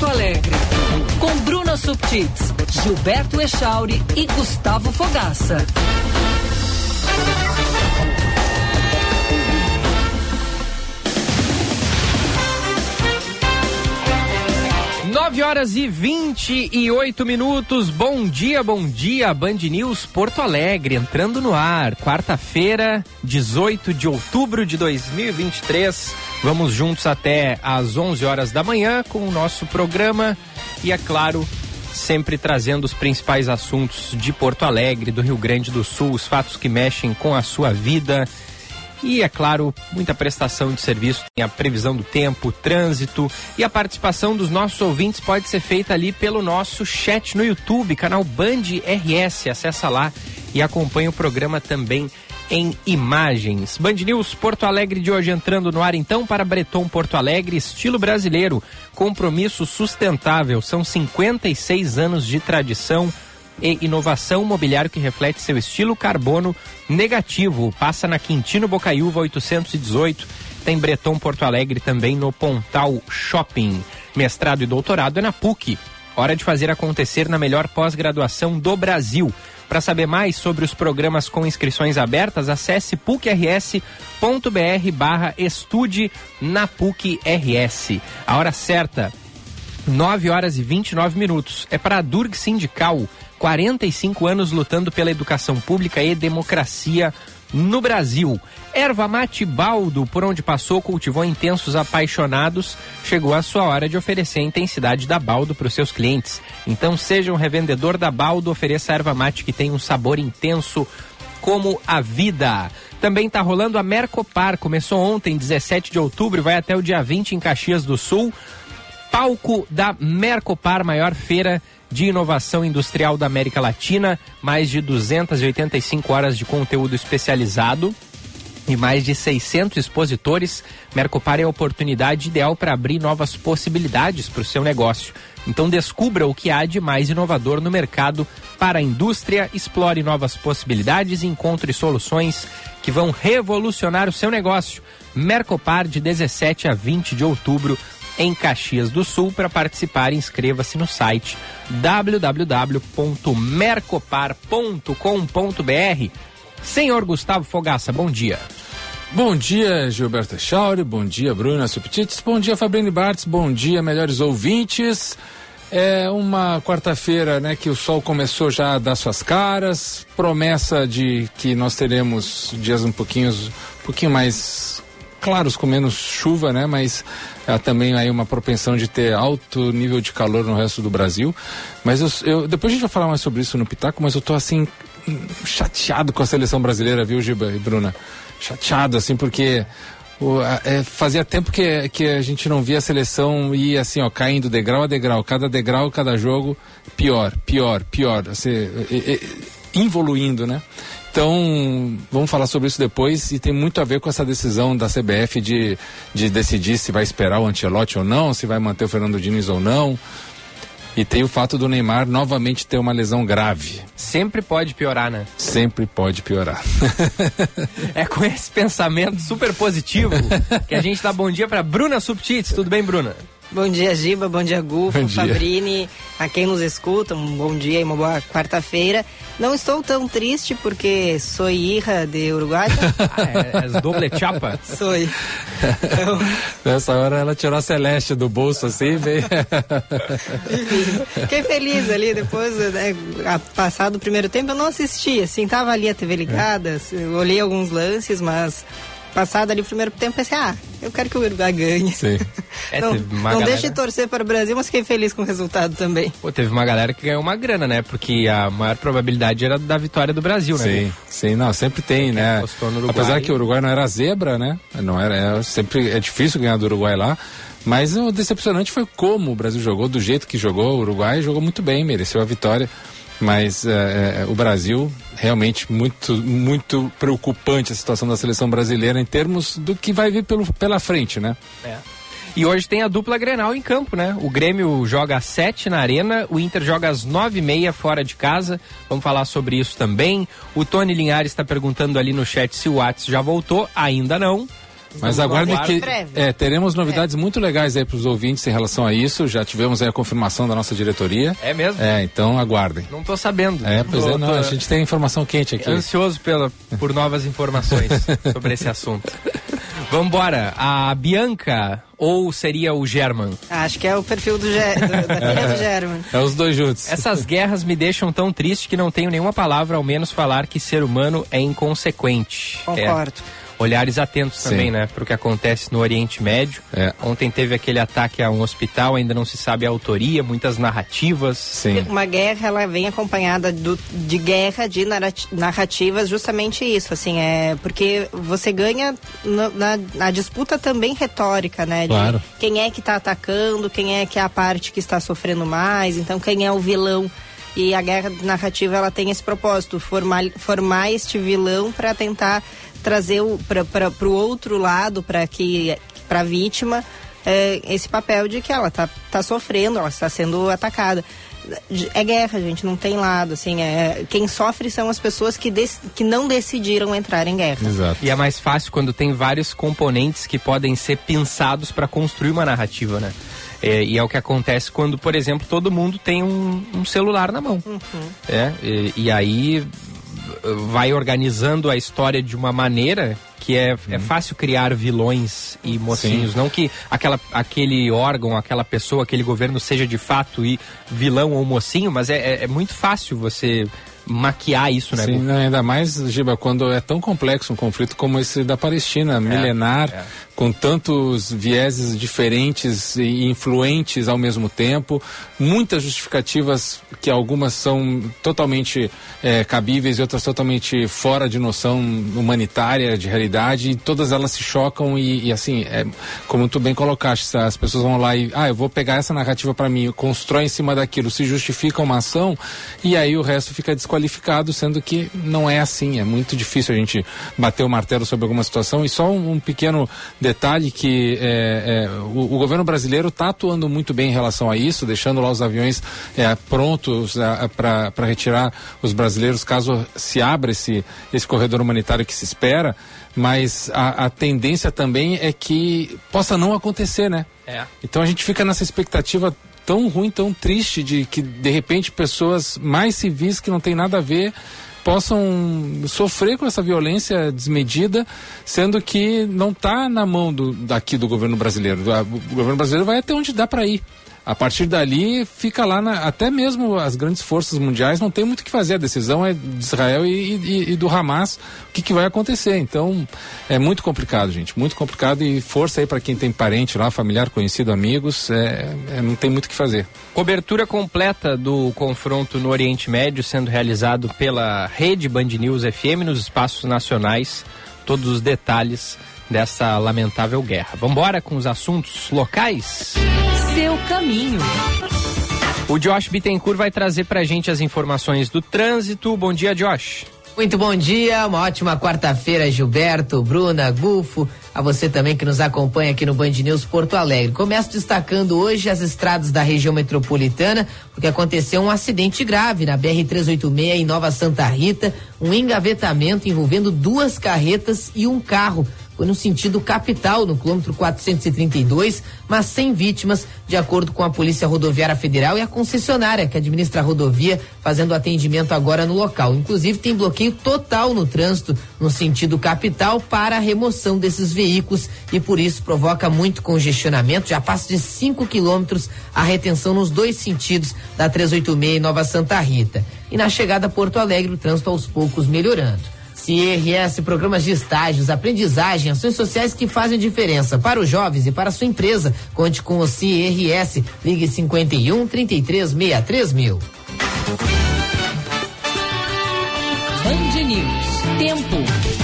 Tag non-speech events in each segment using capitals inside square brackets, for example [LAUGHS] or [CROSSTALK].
Porto Alegre. Com Bruna Subtits, Gilberto Echauri e Gustavo Fogaça. 9 horas e 28 minutos. Bom dia, bom dia. Band News Porto Alegre entrando no ar. Quarta-feira, 18 de outubro de 2023. Vamos juntos até às 11 horas da manhã com o nosso programa e, é claro, sempre trazendo os principais assuntos de Porto Alegre, do Rio Grande do Sul, os fatos que mexem com a sua vida e, é claro, muita prestação de serviço, tem a previsão do tempo, trânsito e a participação dos nossos ouvintes pode ser feita ali pelo nosso chat no YouTube, canal Band RS. Acessa lá e acompanhe o programa também em imagens. Band News Porto Alegre de hoje entrando no ar então para Breton Porto Alegre, estilo brasileiro, compromisso sustentável. São 56 anos de tradição e inovação mobiliário que reflete seu estilo carbono negativo. Passa na Quintino Bocaiúva 818. Tem Breton Porto Alegre também no Pontal Shopping. Mestrado e doutorado é na PUC. Hora de fazer acontecer na melhor pós-graduação do Brasil. Para saber mais sobre os programas com inscrições abertas, acesse pucrs.br barra estude na PUC RS. A hora certa, 9 horas e 29 minutos. É para a Durg Sindical 45 anos lutando pela educação pública e democracia no Brasil. Erva mate baldo, por onde passou, cultivou intensos apaixonados. Chegou a sua hora de oferecer a intensidade da baldo para os seus clientes. Então seja um revendedor da baldo, ofereça erva mate que tem um sabor intenso como a vida. Também está rolando a Mercopar, começou ontem, 17 de outubro, vai até o dia 20 em Caxias do Sul. Palco da Mercopar, maior feira de inovação industrial da América Latina, mais de 285 horas de conteúdo especializado e mais de 600 expositores. Mercopar é a oportunidade ideal para abrir novas possibilidades para o seu negócio. Então descubra o que há de mais inovador no mercado para a indústria, explore novas possibilidades e encontre soluções que vão revolucionar o seu negócio. Mercopar de 17 a 20 de outubro em Caxias do Sul. Para participar, inscreva-se no site www.mercopar.com.br. Senhor Gustavo Fogaça, bom dia. Bom dia, Gilberto Chauri, bom dia, Bruna Subtites, bom dia, Fabrini Bartz, bom dia, melhores ouvintes. É uma quarta-feira, né, que o sol começou já a dar suas caras, promessa de que nós teremos dias um pouquinho, um pouquinho mais claros, com menos chuva, né, mas há também aí uma propensão de ter alto nível de calor no resto do Brasil. Mas eu, eu, depois a gente vai falar mais sobre isso no Pitaco, mas eu tô assim chateado com a seleção brasileira, viu, Giba e Bruna? Chateado, assim, porque o, é, fazia tempo que, que a gente não via a seleção ir assim, ó, caindo degrau a degrau, cada degrau, cada jogo, pior, pior, pior, assim, é, é, evoluindo, né? Então, vamos falar sobre isso depois e tem muito a ver com essa decisão da CBF de, de decidir se vai esperar o Ancelotti ou não, se vai manter o Fernando Diniz ou não. E tem o fato do Neymar novamente ter uma lesão grave. Sempre pode piorar, né? Sempre pode piorar. [LAUGHS] é com esse pensamento super positivo que a gente dá bom dia para Bruna Subtits. Tudo bem, Bruna? Bom dia, Giba. Bom dia, Gufo. Fabrini. A quem nos escuta, um bom dia e uma boa quarta-feira. Não estou tão triste porque sou hija de Uruguai. [LAUGHS] ah, é, é doble chapa? Sou. Então... Nessa hora ela tirou a Celeste do bolso assim, veio. [LAUGHS] Fiquei feliz ali. Depois, né, passado o primeiro tempo, eu não assisti. Assim, tava ali a TV ligada, é. olhei alguns lances, mas passado ali o primeiro tempo, pensei, ah, eu quero que o Uruguai ganhe. Sim. [LAUGHS] É, não não galera... deixe de torcer para o Brasil, mas fiquei feliz com o resultado também. Pô, teve uma galera que ganhou uma grana, né? Porque a maior probabilidade era da vitória do Brasil, né? Sim, sim, não, sempre tem, né? Apesar que o Uruguai não era zebra, né? Não era, é, sempre é difícil ganhar do Uruguai lá. Mas o decepcionante foi como o Brasil jogou, do jeito que jogou. O Uruguai jogou muito bem, mereceu a vitória. Mas é, é, o Brasil realmente muito muito preocupante a situação da seleção brasileira em termos do que vai vir pelo, pela frente, né? É. E hoje tem a dupla Grenal em campo, né? O Grêmio joga às 7 na Arena, o Inter joga às nove e meia fora de casa. Vamos falar sobre isso também. O Tony Linhares está perguntando ali no chat se o Whats já voltou. Ainda não. Mas Vamos aguardem que Breve. é, teremos novidades muito legais aí para os ouvintes em relação a isso. Já tivemos aí a confirmação da nossa diretoria. É mesmo? É, então aguardem. Não tô sabendo. É, pois Tô- é, não, tô a gente tem informação quente aqui. Ansioso pela, por novas informações [LAUGHS] sobre esse assunto. Vambora. A Bianca ou seria o German? Acho que é o perfil do, Ge- do- da [LAUGHS] filha do German. É os dois juntos. Essas guerras me deixam tão triste que não tenho nenhuma palavra, ao menos falar que ser humano é inconsequente. Concordo. É. Olhares atentos Sim. também, né, para o que acontece no Oriente Médio. É. Ontem teve aquele ataque a um hospital, ainda não se sabe a autoria, muitas narrativas. Sim. Uma guerra, ela vem acompanhada do- de guerra, de narrati- narrativas, justamente isso, assim, é porque você ganha no- na, na disputa também retórica, né? de Claro. Quem é que está atacando, quem é que é a parte que está sofrendo mais, então quem é o vilão. E a guerra narrativa, ela tem esse propósito, formar, formar este vilão para tentar trazer para o outro lado, para que para a vítima, é, esse papel de que ela tá, tá sofrendo, ela está sendo atacada. É guerra, gente, não tem lado, assim, é, quem sofre são as pessoas que, dec- que não decidiram entrar em guerra. Exato. E é mais fácil quando tem vários componentes que podem ser pensados para construir uma narrativa, né? É, e é o que acontece quando, por exemplo, todo mundo tem um, um celular na mão. É, e, e aí vai organizando a história de uma maneira que é, é fácil criar vilões e mocinhos. Não que aquela, aquele órgão, aquela pessoa, aquele governo seja de fato e vilão ou mocinho, mas é, é- é muito fácil você maquiar isso, né? Sim, ainda mais, Giba, quando é tão complexo um conflito como esse da Palestina, milenar, é. Com tantos vieses diferentes e influentes ao mesmo tempo, muitas justificativas que algumas são totalmente eh, cabíveis e outras totalmente fora de noção humanitária, de realidade, e todas elas se chocam e, e, assim, é, como tu bem colocaste, as pessoas vão lá e, ah, eu vou pegar essa narrativa para mim, constrói em cima daquilo, se justifica uma ação e aí o resto fica desqualificado, sendo que não é assim, é muito difícil a gente bater o martelo sobre alguma situação e só um, um pequeno detalhe que é, é, o, o governo brasileiro está atuando muito bem em relação a isso, deixando lá os aviões é, prontos para retirar os brasileiros caso se abra esse, esse corredor humanitário que se espera, mas a, a tendência também é que possa não acontecer, né? É. Então a gente fica nessa expectativa tão ruim, tão triste de que de repente pessoas mais civis que não tem nada a ver possam sofrer com essa violência desmedida, sendo que não está na mão do, daqui do governo brasileiro. O governo brasileiro vai até onde dá para ir. A partir dali, fica lá, na, até mesmo as grandes forças mundiais não tem muito o que fazer. A decisão é de Israel e, e- e do Hamas, o que, que vai acontecer. Então, é muito complicado, gente, muito complicado. E força aí para quem tem parente lá, familiar, conhecido, amigos, é, é, não tem muito o que fazer. Cobertura completa do confronto no Oriente Médio sendo realizado pela rede Band News FM nos espaços nacionais. Todos os detalhes dessa lamentável guerra. Vambora com os assuntos locais? Seu caminho. O Josh Bittencourt vai trazer pra gente as informações do trânsito. Bom dia, Josh. Muito bom dia, uma ótima quarta-feira, Gilberto, Bruna, Gufo, a você também que nos acompanha aqui no Band News Porto Alegre. Começo destacando hoje as estradas da região metropolitana, porque aconteceu um acidente grave na BR-386 em Nova Santa Rita, um engavetamento envolvendo duas carretas e um carro. Foi no sentido capital, no quilômetro 432, mas sem vítimas, de acordo com a Polícia Rodoviária Federal e a concessionária que administra a rodovia, fazendo atendimento agora no local. Inclusive, tem bloqueio total no trânsito no sentido capital para a remoção desses veículos e por isso provoca muito congestionamento. Já passa de 5 quilômetros a retenção nos dois sentidos da 386 em Nova Santa Rita. E na chegada a Porto Alegre, o trânsito aos poucos melhorando. CIRS, programas de estágios, aprendizagem, ações sociais que fazem diferença para os jovens e para a sua empresa. Conte com o CIRS. Ligue 51 33 63 mil. Band News. Tempo.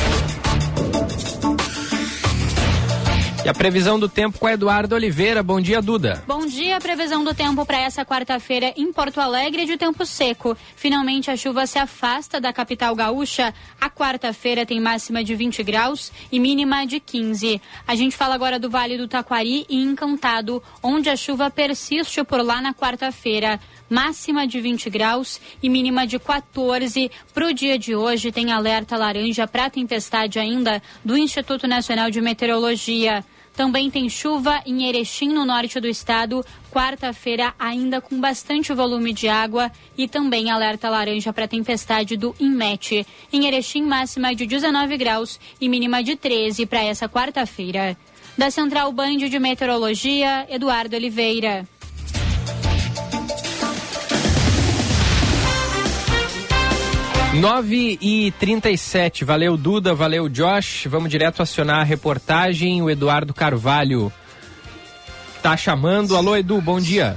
E a previsão do tempo com a Eduardo Oliveira. Bom dia, Duda. Bom dia, previsão do tempo para essa quarta-feira em Porto Alegre de tempo seco. Finalmente a chuva se afasta da capital gaúcha. A quarta-feira tem máxima de 20 graus e mínima de 15. A gente fala agora do Vale do Taquari e Encantado, onde a chuva persiste por lá na quarta-feira. máxima de 20 graus e mínima de 14. Para o dia de hoje, tem alerta laranja para tempestade ainda do Instituto Nacional de Meteorologia. Também tem chuva em Erechim, no norte do estado. Quarta-feira, ainda com bastante volume de água. E também alerta laranja para tempestade do Inmet. Em Erechim, máxima de 19 graus e mínima de 13 para essa quarta-feira. Da Central Band de Meteorologia, Eduardo Oliveira. 9 e 37 valeu Duda, valeu Josh. Vamos direto acionar a reportagem. O Eduardo Carvalho tá chamando. Alô, Edu, bom dia.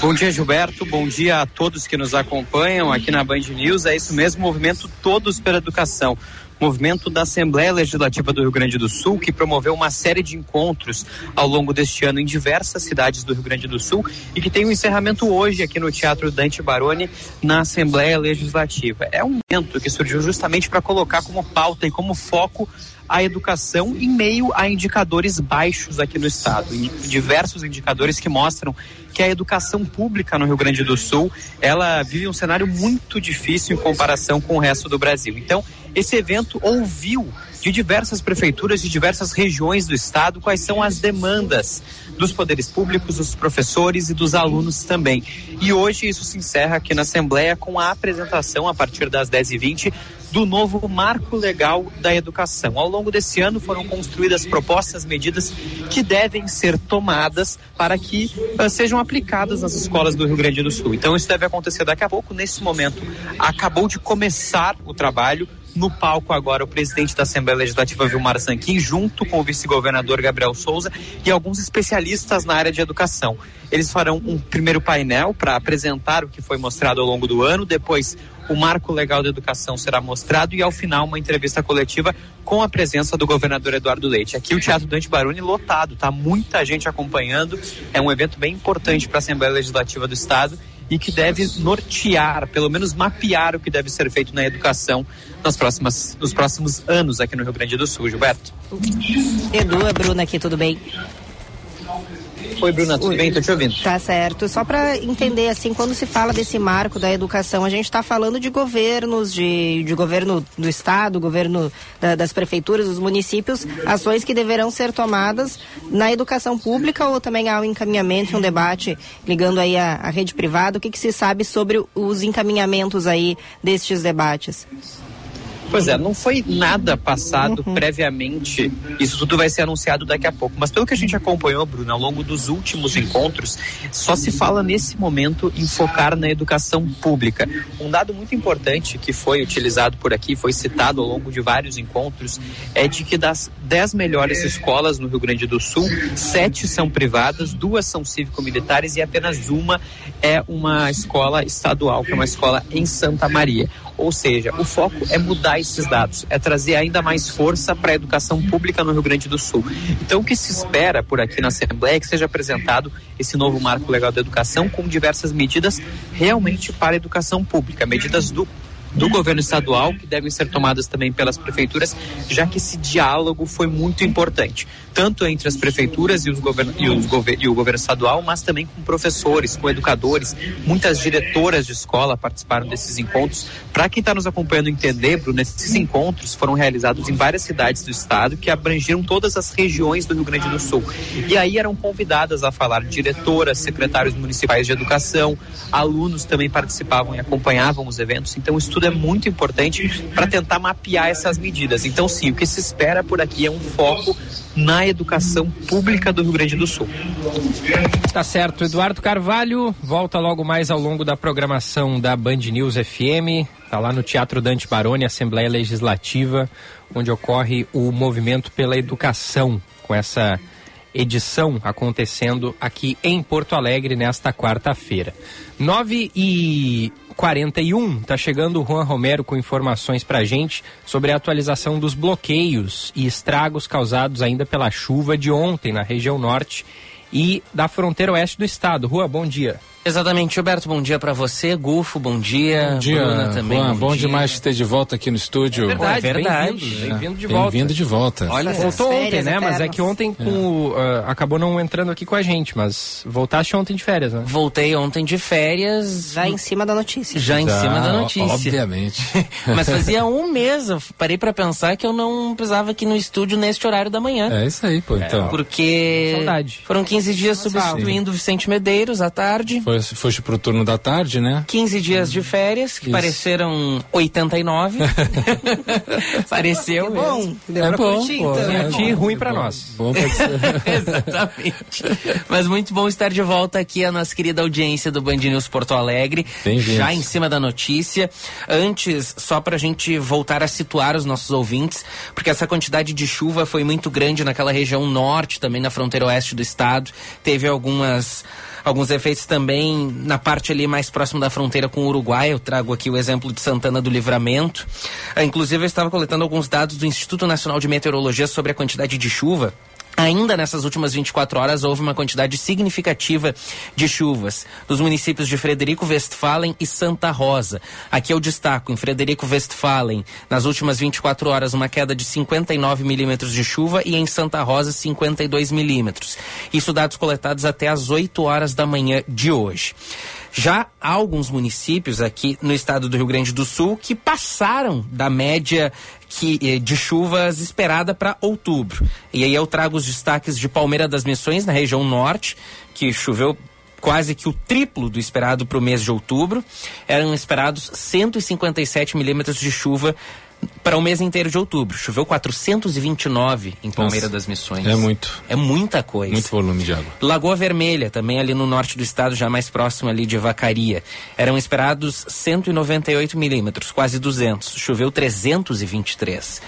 Bom dia, Gilberto. Bom dia a todos que nos acompanham aqui na Band News. É isso mesmo, movimento Todos pela Educação movimento da Assembleia Legislativa do Rio Grande do Sul, que promoveu uma série de encontros ao longo deste ano em diversas cidades do Rio Grande do Sul e que tem um encerramento hoje aqui no Teatro Dante Baroni, na Assembleia Legislativa. É um evento que surgiu justamente para colocar como pauta e como foco a educação em meio a indicadores baixos aqui no estado, diversos indicadores que mostram que a educação pública no Rio Grande do Sul, ela vive um cenário muito difícil em comparação com o resto do Brasil. Então, esse evento ouviu de diversas prefeituras de diversas regiões do estado quais são as demandas dos poderes públicos, dos professores e dos alunos também. E hoje isso se encerra aqui na Assembleia com a apresentação, a partir das 10h20, do novo marco legal da educação. Ao longo desse ano foram construídas propostas, medidas que devem ser tomadas para que uh, sejam aplicadas nas escolas do Rio Grande do Sul. Então isso deve acontecer daqui a pouco. Nesse momento acabou de começar o trabalho. No palco agora o presidente da Assembleia Legislativa Vilmar Sanquim, junto com o vice-governador Gabriel Souza e alguns especialistas na área de educação. Eles farão um primeiro painel para apresentar o que foi mostrado ao longo do ano, depois o marco legal da educação será mostrado e ao final uma entrevista coletiva com a presença do governador Eduardo Leite. Aqui o Teatro Dante Baroni lotado, tá muita gente acompanhando. É um evento bem importante para a Assembleia Legislativa do Estado e que deve nortear, pelo menos mapear o que deve ser feito na educação nas próximas, nos próximos anos aqui no Rio Grande do Sul, Gilberto. Edu, a Bruna aqui, tudo bem? Oi, Bruna, tudo Oi. bem? Tô te ouvindo. Tá certo. Só para entender, assim, quando se fala desse marco da educação, a gente está falando de governos, de, de governo do Estado, governo da, das prefeituras, dos municípios, ações que deverão ser tomadas na educação pública ou também há um encaminhamento, um debate ligando aí a, a rede privada? O que, que se sabe sobre os encaminhamentos aí destes debates? Pois é, não foi nada passado uhum. previamente. Isso tudo vai ser anunciado daqui a pouco. Mas pelo que a gente acompanhou, Bruno, ao longo dos últimos encontros, só se fala nesse momento em focar na educação pública. Um dado muito importante que foi utilizado por aqui, foi citado ao longo de vários encontros, é de que das dez melhores escolas no Rio Grande do Sul, sete são privadas, duas são cívico-militares e apenas uma é uma escola estadual, que é uma escola em Santa Maria. Ou seja, o foco é mudar esses dados, é trazer ainda mais força para a educação pública no Rio Grande do Sul. Então, o que se espera por aqui na Assembleia é que seja apresentado esse novo marco legal da educação com diversas medidas realmente para a educação pública, medidas do do governo estadual, que devem ser tomadas também pelas prefeituras, já que esse diálogo foi muito importante, tanto entre as prefeituras e, os govern e, os gover e o governo estadual, mas também com professores, com educadores. Muitas diretoras de escola participaram desses encontros. Para quem está nos acompanhando entender, Bruno, esses encontros foram realizados em várias cidades do estado que abrangeram todas as regiões do Rio Grande do Sul. E aí eram convidadas a falar diretoras, secretários municipais de educação, alunos também participavam e acompanhavam os eventos. Então, o é muito importante para tentar mapear essas medidas. Então, sim, o que se espera por aqui é um foco na educação pública do Rio Grande do Sul. Tá certo. Eduardo Carvalho volta logo mais ao longo da programação da Band News FM. Tá lá no Teatro Dante Baroni, Assembleia Legislativa, onde ocorre o movimento pela educação, com essa edição acontecendo aqui em Porto Alegre nesta quarta-feira. 9 e 41, tá chegando o Juan Romero com informações pra gente sobre a atualização dos bloqueios e estragos causados ainda pela chuva de ontem na região norte e da fronteira oeste do estado. Juan, bom dia. Exatamente, Gilberto, bom dia para você, Gufo, bom dia, Bom dia, Bruna também. Juan, bom, dia. demais te ter de volta aqui no estúdio. É verdade, É verdade. bem-vindo, bem-vindo de volta. Bem-vindo de volta. Olha, voltou ontem, férias né? Mas é eternas. que ontem com ah, acabou não entrando aqui com a gente, mas voltaste ontem de férias, né? Voltei ontem de férias, Já em cima da notícia. já em Já, cima da notícia. Obviamente. [LAUGHS] Mas fazia um mês, eu parei pra pensar que eu não precisava aqui no estúdio neste horário da manhã. é isso aí, pô. Então, Porque Saudade. foram 15 dias substituindo o Vicente Medeiros à tarde. foi, foste pro turno da tarde, né? 15 dias de férias, que Isso. pareceram 89. [LAUGHS] Pareceu mesmo. Bom, deu É pra bom, curtir, pô, então. é Pra ti, ruim pra nós. Bom pra ser. [LAUGHS] Exatamente. Mas muito bom estar de volta aqui a nossa querida audiência do Band News Porto Alegre. Bem-vindos. Já em cima da notícia. Antes, só pra gente voltar a situar os nossos ouvintes, porque essa quantidade de chuva foi muito grande naquela região norte, também na fronteira oeste do estado. Teve algumas alguns efeitos também na parte ali mais próximo da fronteira com o Uruguai. Eu trago aqui o exemplo de Santana do Livramento. Ah, inclusive, eu estava coletando alguns dados do Instituto Nacional de Meteorologia sobre a quantidade de chuva. Ainda nessas últimas 24 horas houve uma quantidade significativa de chuvas nos municípios de Frederico Westphalen e Santa Rosa. Aqui eu destaco, em Frederico Westphalen, nas últimas 24 horas, uma queda de 59 milímetros de chuva e em Santa Rosa, 52 milímetros. Isso dados coletados até às 8 horas da manhã de hoje. Já há alguns municípios aqui no estado do Rio Grande do Sul que passaram da média que, eh, de chuvas esperada para outubro. E aí eu trago os destaques de Palmeira das Missões, na região norte, que choveu quase que o triplo do esperado para o mês de outubro. Eram esperados 157 milímetros de chuva para o mês inteiro de outubro. Choveu 429 em Palmeira Nossa, das Missões. é muito. É muita coisa. Muito volume de água. Lagoa Vermelha, também ali no norte do estado, já mais próximo ali de Vacaria. Eram esperados 198 milímetros, quase 200. Choveu 323.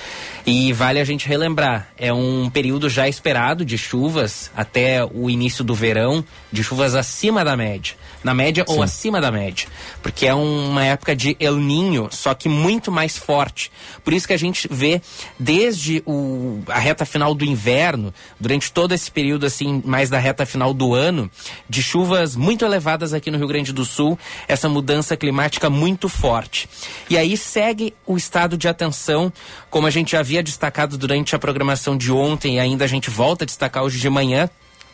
E vale a gente relembrar, é um período já esperado de chuvas até o início do verão, de chuvas acima da média. Na média ou acima da média. Porque é uma época de El Ninho, só que muito mais forte. Por isso que a gente vê desde o, a reta final do inverno, durante todo esse período assim, mais da reta final do ano, de chuvas muito elevadas aqui no Rio Grande do Sul, essa mudança climática muito forte. E aí segue o estado de atenção, como a gente já havia destacado durante a programação de ontem e ainda a gente volta a destacar hoje de manhã,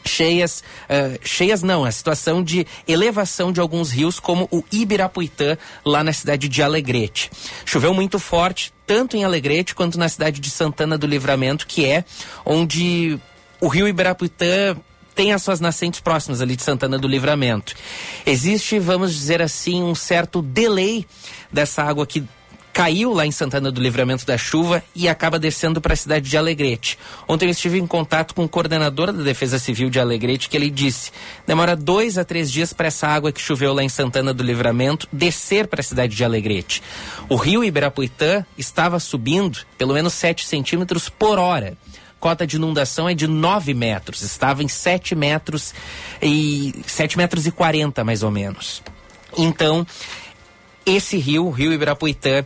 cheias, eh, cheias não, a situação de elevação de alguns rios, como o Ibirapuitã, lá na cidade de Alegrete. Choveu muito forte, tanto em Alegrete quanto na cidade de Santana do Livramento, que é onde o rio Ibirapuitã tem as suas nascentes próximas ali de Santana do Livramento. Existe, vamos dizer assim, um certo delay dessa água que caiu lá em Santana do Livramento da chuva e acaba descendo para a cidade de Alegrete. Ontem eu estive em contato com o coordenador da Defesa Civil de Alegrete, que ele disse: demora dois a três dias para essa água que choveu lá em Santana do Livramento descer para a cidade de Alegrete. O rio Ibirapuitã estava subindo pelo menos 7 centímetros por hora. Cota de inundação é de 9 metros, estava em 7 metros e 7 metros e 40 mais ou menos. Então, esse rio, o rio Ibirapuitã,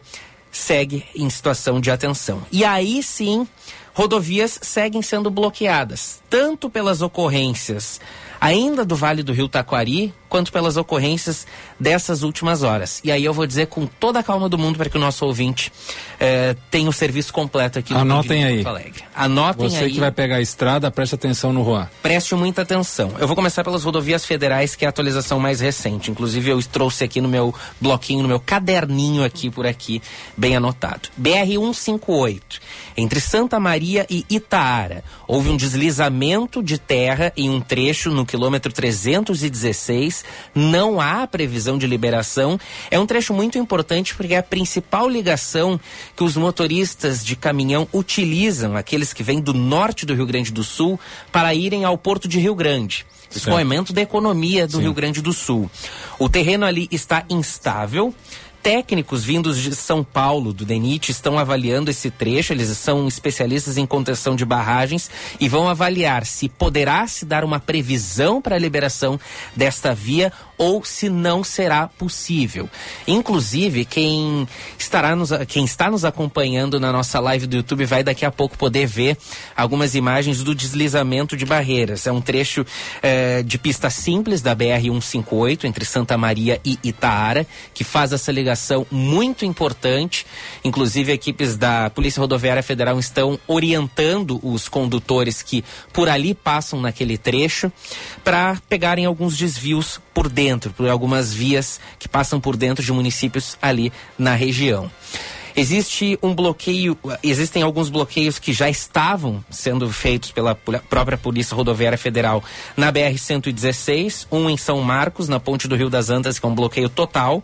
segue em situação de atenção. E aí sim, rodovias seguem sendo bloqueadas, tanto pelas ocorrências ainda do Vale do Rio Taquari, quanto pelas ocorrências dessas últimas horas. E aí eu vou dizer com toda a calma do mundo para que o nosso ouvinte eh, tenha o serviço completo aqui no Anotem aí. Porto Alegre. Anotem Você aí. que vai pegar a estrada, preste atenção no Juan. Preste muita atenção. Eu vou começar pelas rodovias federais, que é a atualização mais recente. Inclusive, eu trouxe aqui no meu bloquinho, no meu caderninho aqui por aqui, bem anotado. BR-158, entre Santa Maria e Itaara. Houve um deslizamento de terra em um trecho no quilômetro 316. Não há previsão de liberação. É um trecho muito importante porque é a principal ligação que os motoristas de caminhão utilizam, aqueles que vêm do norte do Rio Grande do Sul, para irem ao Porto de Rio Grande. Aumento da economia do Rio Grande do Sul. O terreno ali está instável. Técnicos vindos de São Paulo, do DENIT, estão avaliando esse trecho. Eles são especialistas em contenção de barragens e vão avaliar se poderá se dar uma previsão para a liberação desta via ou se não será possível. Inclusive, quem estará nos, quem está nos acompanhando na nossa live do YouTube vai daqui a pouco poder ver algumas imagens do deslizamento de barreiras. É um trecho eh, de pista simples da BR-158 entre Santa Maria e Itaara, que faz essa ligação muito importante. Inclusive, equipes da Polícia Rodoviária Federal estão orientando os condutores que por ali passam naquele trecho para pegarem alguns desvios por dentro, por algumas vias que passam por dentro de municípios ali na região. Existe um bloqueio, existem alguns bloqueios que já estavam sendo feitos pela própria Polícia Rodoviária Federal na BR-116, um em São Marcos, na Ponte do Rio das Antas, que é um bloqueio total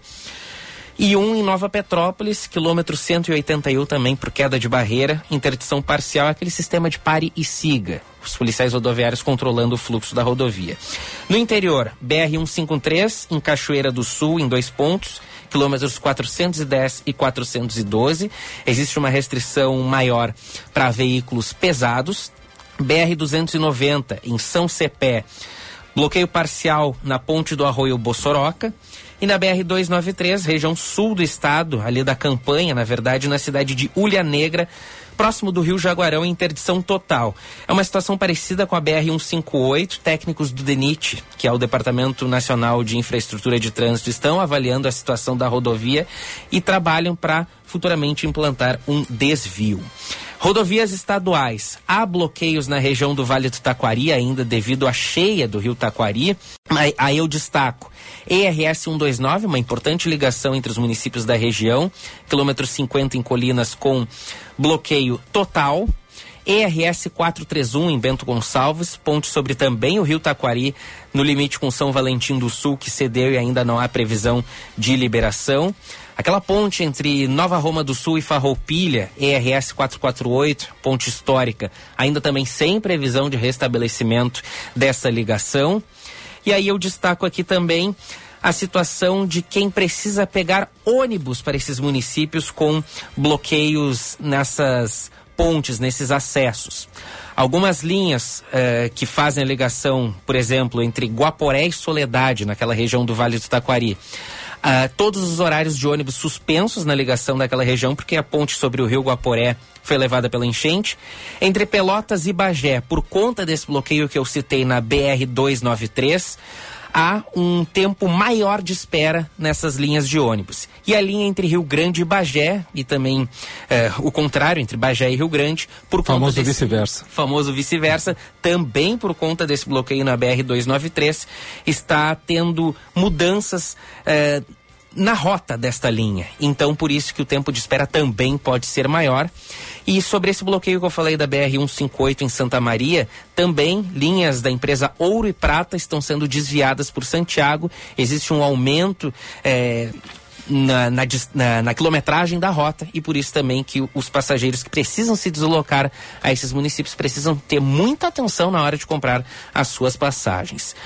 e um em Nova Petrópolis, quilômetro 181 também por queda de barreira, interdição parcial, aquele sistema de pare e siga. Os policiais rodoviários controlando o fluxo da rodovia. No interior, BR-153, em Cachoeira do Sul, em dois pontos, quilômetros 410 e 412. Existe uma restrição maior para veículos pesados. BR-290, em São Cepé, bloqueio parcial na ponte do Arroio Bossoroca. E na BR-293, região sul do estado, ali da campanha, na verdade, na cidade de Ulha Negra, próximo do Rio Jaguarão, interdição total. É uma situação parecida com a BR-158. Técnicos do DENIT, que é o Departamento Nacional de Infraestrutura de Trânsito, estão avaliando a situação da rodovia e trabalham para futuramente implantar um desvio. Rodovias estaduais. Há bloqueios na região do Vale do Taquari ainda devido à cheia do rio Taquari. Aí eu destaco ERS 129, uma importante ligação entre os municípios da região, quilômetro 50 em Colinas com bloqueio total. ERS 431 em Bento Gonçalves, ponte sobre também o Rio Taquari, no limite com São Valentim do Sul, que cedeu e ainda não há previsão de liberação. Aquela ponte entre Nova Roma do Sul e Farroupilha, ERS 448, ponte histórica, ainda também sem previsão de restabelecimento dessa ligação. E aí eu destaco aqui também a situação de quem precisa pegar ônibus para esses municípios com bloqueios nessas pontes, nesses acessos. Algumas linhas eh, que fazem a ligação, por exemplo, entre Guaporé e Soledade, naquela região do Vale do Taquari, Uh, todos os horários de ônibus suspensos na ligação daquela região, porque a ponte sobre o rio Guaporé foi levada pela enchente. Entre Pelotas e Bagé, por conta desse bloqueio que eu citei na BR-293, há um tempo maior de espera nessas linhas de ônibus. E a linha entre Rio Grande e Bagé, e também eh, o contrário, entre Bagé e Rio Grande, por famoso conta vice-versa. Famoso vice-versa, também por conta desse bloqueio na BR-293, está tendo mudanças. Eh, na rota desta linha. Então, por isso que o tempo de espera também pode ser maior. E sobre esse bloqueio que eu falei da BR-158 em Santa Maria, também linhas da empresa Ouro e Prata estão sendo desviadas por Santiago. Existe um aumento. É, na, na, na, na, quilometragem da rota e por isso também que os passageiros que precisam se deslocar a esses municípios precisam ter muita atenção na hora de comprar as suas passagens.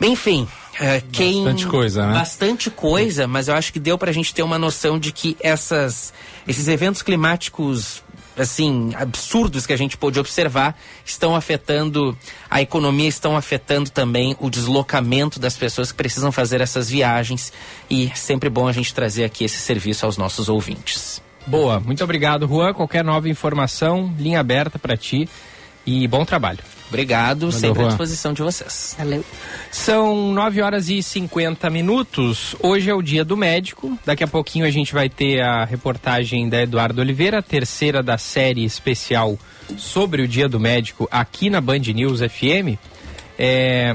Enfim, é, quem bastante coisa, né? Bastante coisa, mas eu acho que deu para a gente ter uma noção de que essas, esses eventos climáticos assim absurdos que a gente pôde observar estão afetando a economia, estão afetando também o deslocamento das pessoas que precisam fazer essas viagens e é sempre bom a gente trazer aqui esse serviço aos nossos ouvintes. Boa, muito obrigado, Juan. Qualquer nova informação, linha aberta para ti e bom trabalho. Obrigado, Valeu, sempre Juan. à disposição de vocês. Valeu. São 9 horas e 50 minutos. Hoje é o dia do médico. Daqui a pouquinho a gente vai ter a reportagem da Eduardo Oliveira, a terceira da série especial sobre o dia do médico aqui na Band News FM. É,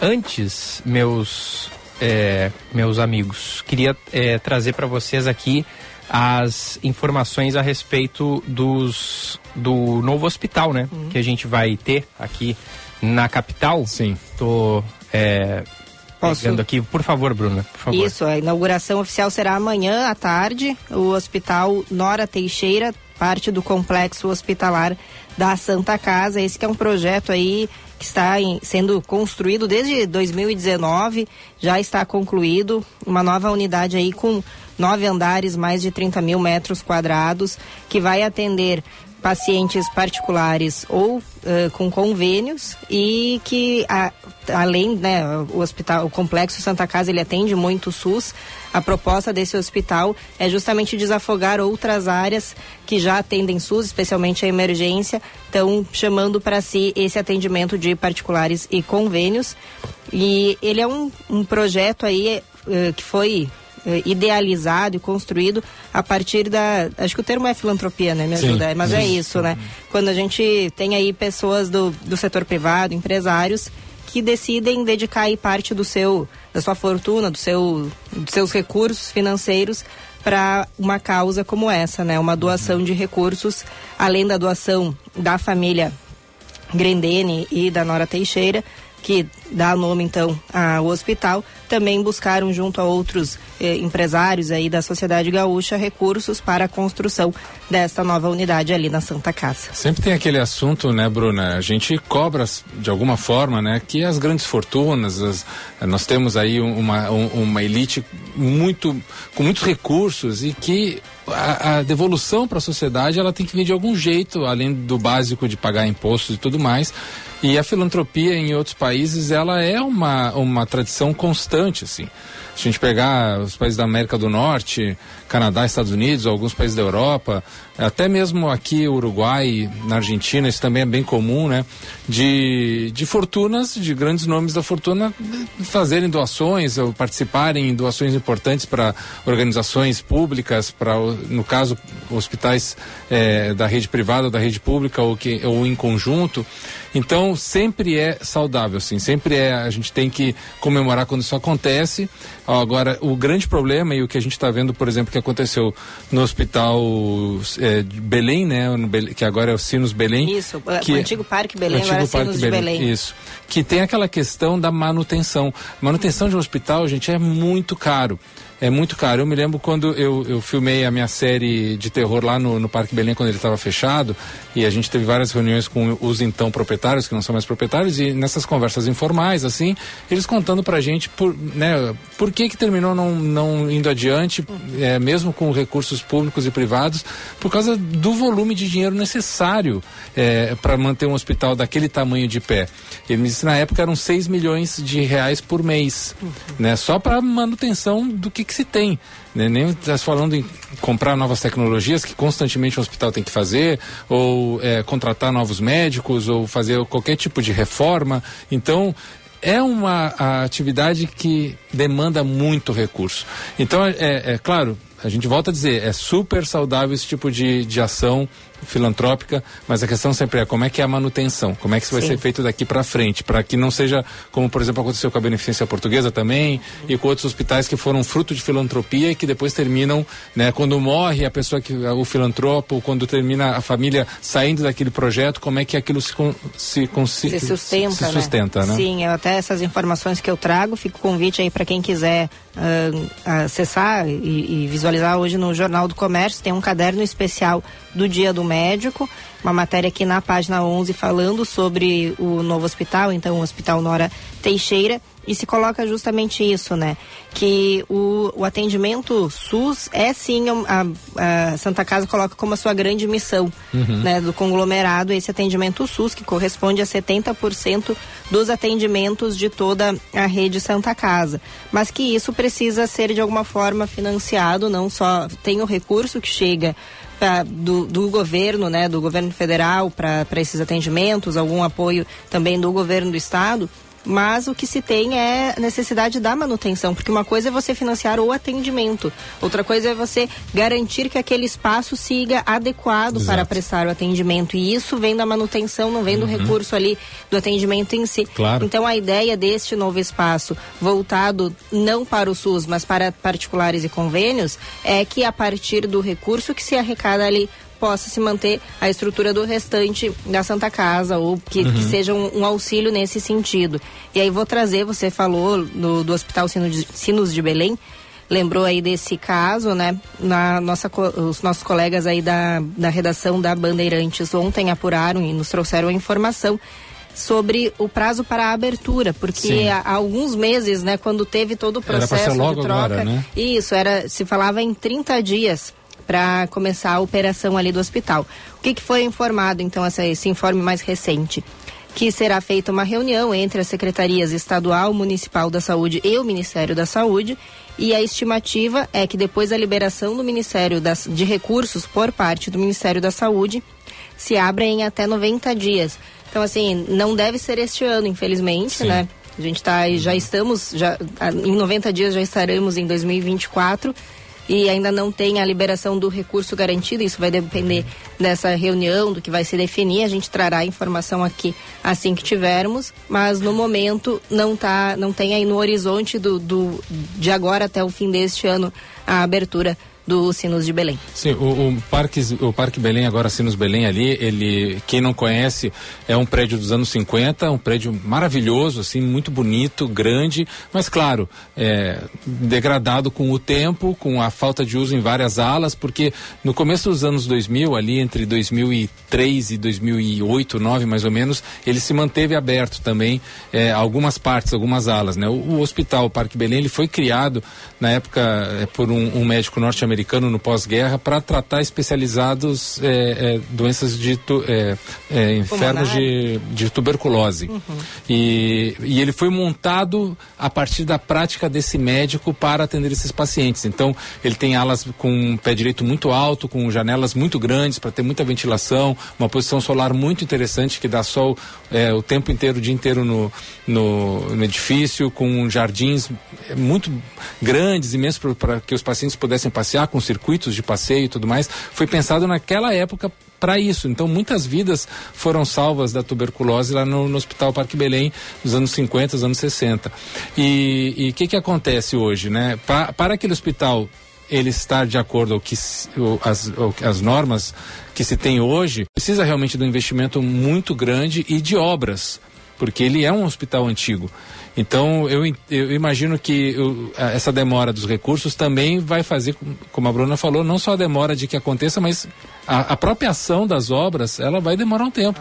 antes, meus, é, meus amigos, queria é, trazer para vocês aqui as informações a respeito dos, do novo hospital, né? Uhum. Que a gente vai ter aqui na capital. Sim. Tô é, pegando aqui, por favor, Bruna, por favor. Isso, a inauguração oficial será amanhã à tarde. O Hospital Nora Teixeira, parte do complexo hospitalar da Santa Casa. Esse que é um projeto aí que está em, sendo construído desde 2019, já está concluído. Uma nova unidade aí com nove andares, mais de 30 mil metros quadrados, que vai atender pacientes particulares ou uh, com convênios e que a, além né o hospital o complexo Santa Casa ele atende muito o SUS. A proposta desse hospital é justamente desafogar outras áreas que já atendem SUS especialmente a emergência. Estão chamando para si esse atendimento de particulares e convênios. E ele é um, um projeto aí uh, que foi idealizado e construído a partir da. Acho que o termo é filantropia, né? Me ajuda. Sim, mas é isso, né? Quando a gente tem aí pessoas do, do setor privado, empresários, que decidem dedicar aí parte do seu, da sua fortuna, do seu, dos seus recursos financeiros para uma causa como essa, né? Uma doação de recursos, além da doação da família Grendene e da Nora Teixeira, que dá nome então ao hospital, também buscaram junto a outros eh, empresários aí da sociedade gaúcha recursos para a construção desta nova unidade ali na Santa Casa. Sempre tem aquele assunto, né, Bruna? A gente cobra de alguma forma, né, que as grandes fortunas, as, nós temos aí uma, uma elite muito com muitos recursos e que a, devolução para a sociedade ela tem que vir de algum jeito, além do básico de pagar impostos e tudo mais. E a filantropia em outros países, ela é uma, uma tradição constante, assim. Se a gente pegar os países da América do Norte, Canadá, Estados Unidos, alguns países da Europa, até mesmo aqui Uruguai, na Argentina, isso também é bem comum, né? De, de fortunas, de grandes nomes da fortuna fazerem doações ou participarem em doações importantes para organizações públicas, para, no caso, hospitais é, da rede privada da rede pública ou, que, ou em conjunto. Então, sempre é saudável, sim. Sempre é, a gente tem que comemorar quando isso acontece. Agora, o grande problema e o que a gente está vendo, por exemplo, que aconteceu no hospital é, de Belém, né? que agora é o Sinos Belém. Isso, que, o antigo Parque Belém, agora é Sinos Belém, Belém. Isso. Que tem aquela questão da manutenção. Manutenção de um hospital, gente, é muito caro é muito caro. Eu me lembro quando eu, eu filmei a minha série de terror lá no, no Parque Belém, quando ele estava fechado, e a gente teve várias reuniões com os então proprietários, que não são mais proprietários, e nessas conversas informais, assim, eles contando pra gente por, né, por que que terminou não, não indo adiante, é, mesmo com recursos públicos e privados, por causa do volume de dinheiro necessário é, para manter um hospital daquele tamanho de pé. Ele me disse na época eram 6 milhões de reais por mês, né, só para manutenção do que que se tem. Né? Nem está falando em comprar novas tecnologias que constantemente o hospital tem que fazer, ou é, contratar novos médicos, ou fazer qualquer tipo de reforma. Então, é uma atividade que demanda muito recurso. Então, é, é claro, a gente volta a dizer, é super saudável esse tipo de, de ação filantrópica, mas a questão sempre é como é que é a manutenção, como é que isso vai Sim. ser feito daqui para frente, para que não seja como, por exemplo, aconteceu com a Beneficência Portuguesa também e com outros hospitais que foram fruto de filantropia e que depois terminam, né, quando morre a pessoa que o filantropo, quando termina a família saindo daquele projeto, como é que aquilo se se, se, se sustenta, se, sustenta né? né? Sim, eu, até essas informações que eu trago, fico convite aí para quem quiser uh, acessar e, e visualizar hoje no Jornal do Comércio, tem um caderno especial do Dia do Médico, uma matéria aqui na página 11 falando sobre o novo hospital, então o Hospital Nora Teixeira, e se coloca justamente isso, né? Que o, o atendimento SUS é sim, a, a, Santa Casa coloca como a sua grande missão, uhum. né? Do conglomerado, esse atendimento SUS, que corresponde a 70% dos atendimentos de toda a rede Santa Casa. Mas que isso precisa ser de alguma forma financiado, não só tem o recurso que chega pra, do, do governo, né, do governo federal para esses atendimentos, algum apoio também do governo do estado, mas o que se tem é necessidade da manutenção, porque uma coisa é você financiar o atendimento, outra coisa é você garantir que aquele espaço siga adequado Exato. para prestar o atendimento, e isso vem da manutenção, não vem do uhum. recurso ali do atendimento em si. Claro. Então a ideia deste novo espaço, voltado não para o SUS, mas para particulares e convênios, é que a partir do recurso que se arrecada ali possa se manter a estrutura do restante da Santa Casa ou que, uhum. que seja um, um, auxílio nesse sentido. E aí vou trazer, você falou do, do Hospital Sinos de Belém, lembrou aí desse caso, né? Na nossa, os nossos colegas aí da, da redação da Bandeirantes ontem apuraram e nos trouxeram a informação sobre o prazo para a abertura, porque há, há, alguns meses, né, quando teve todo o processo de troca, agora, né? isso era se falava em 30 dias para começar a operação ali do hospital. O que, que foi informado, então, essa, esse informe mais recente? Que será feita uma reunião entre as secretarias estadual, municipal da saúde e o Ministério da Saúde. E a estimativa é que depois da liberação do Ministério das, de Recursos por parte do Ministério da Saúde, se abra em até 90 dias. Então, assim, não deve ser este ano, infelizmente, Sim. né? A gente tá, já estamos, já, em 90 dias já estaremos em 2024 e ainda não tem a liberação do recurso garantido. Isso vai depender dessa reunião, do que vai se definir. A gente trará a informação aqui assim que tivermos, mas no momento não tá, não tem aí no horizonte do, do de agora até o fim deste ano a abertura do Sinos de Belém. Sim, o, o, Parque, o Parque Belém, agora Sinos Belém ali, ele, quem não conhece, é um prédio dos anos 50, um prédio maravilhoso, assim, muito bonito, grande, mas claro, é, degradado com o tempo, com a falta de uso em várias alas, porque no começo dos anos 2000, ali entre 2003 e 2008, 2009 mais ou menos, ele se manteve aberto também, é, algumas partes, algumas alas, né? O, o Hospital Parque Belém, ele foi criado na época é, por um, um médico norte-americano americano no pós-guerra para tratar especializados é, é, doenças de tu, é, é enfermos de, de tuberculose. Uhum. E, e ele foi montado a partir da prática desse médico para atender esses pacientes. Então, ele tem alas com um pé direito muito alto, com janelas muito grandes para ter muita ventilação, uma posição solar muito interessante que dá sol é, o tempo inteiro, o dia inteiro no, no, no edifício, com jardins muito grandes, imensos, para que os pacientes pudessem passear com circuitos de passeio e tudo mais, foi pensado naquela época para isso. Então, muitas vidas foram salvas da tuberculose lá no, no Hospital Parque Belém, nos anos 50, nos anos 60. E o que, que acontece hoje, né? Pa, para aquele hospital ele estar de acordo com as, as normas que se tem hoje, precisa realmente de um investimento muito grande e de obras, porque ele é um hospital antigo. Então, eu, eu imagino que eu, essa demora dos recursos também vai fazer, como a Bruna falou, não só a demora de que aconteça, mas a, a própria ação das obras, ela vai demorar um tempo.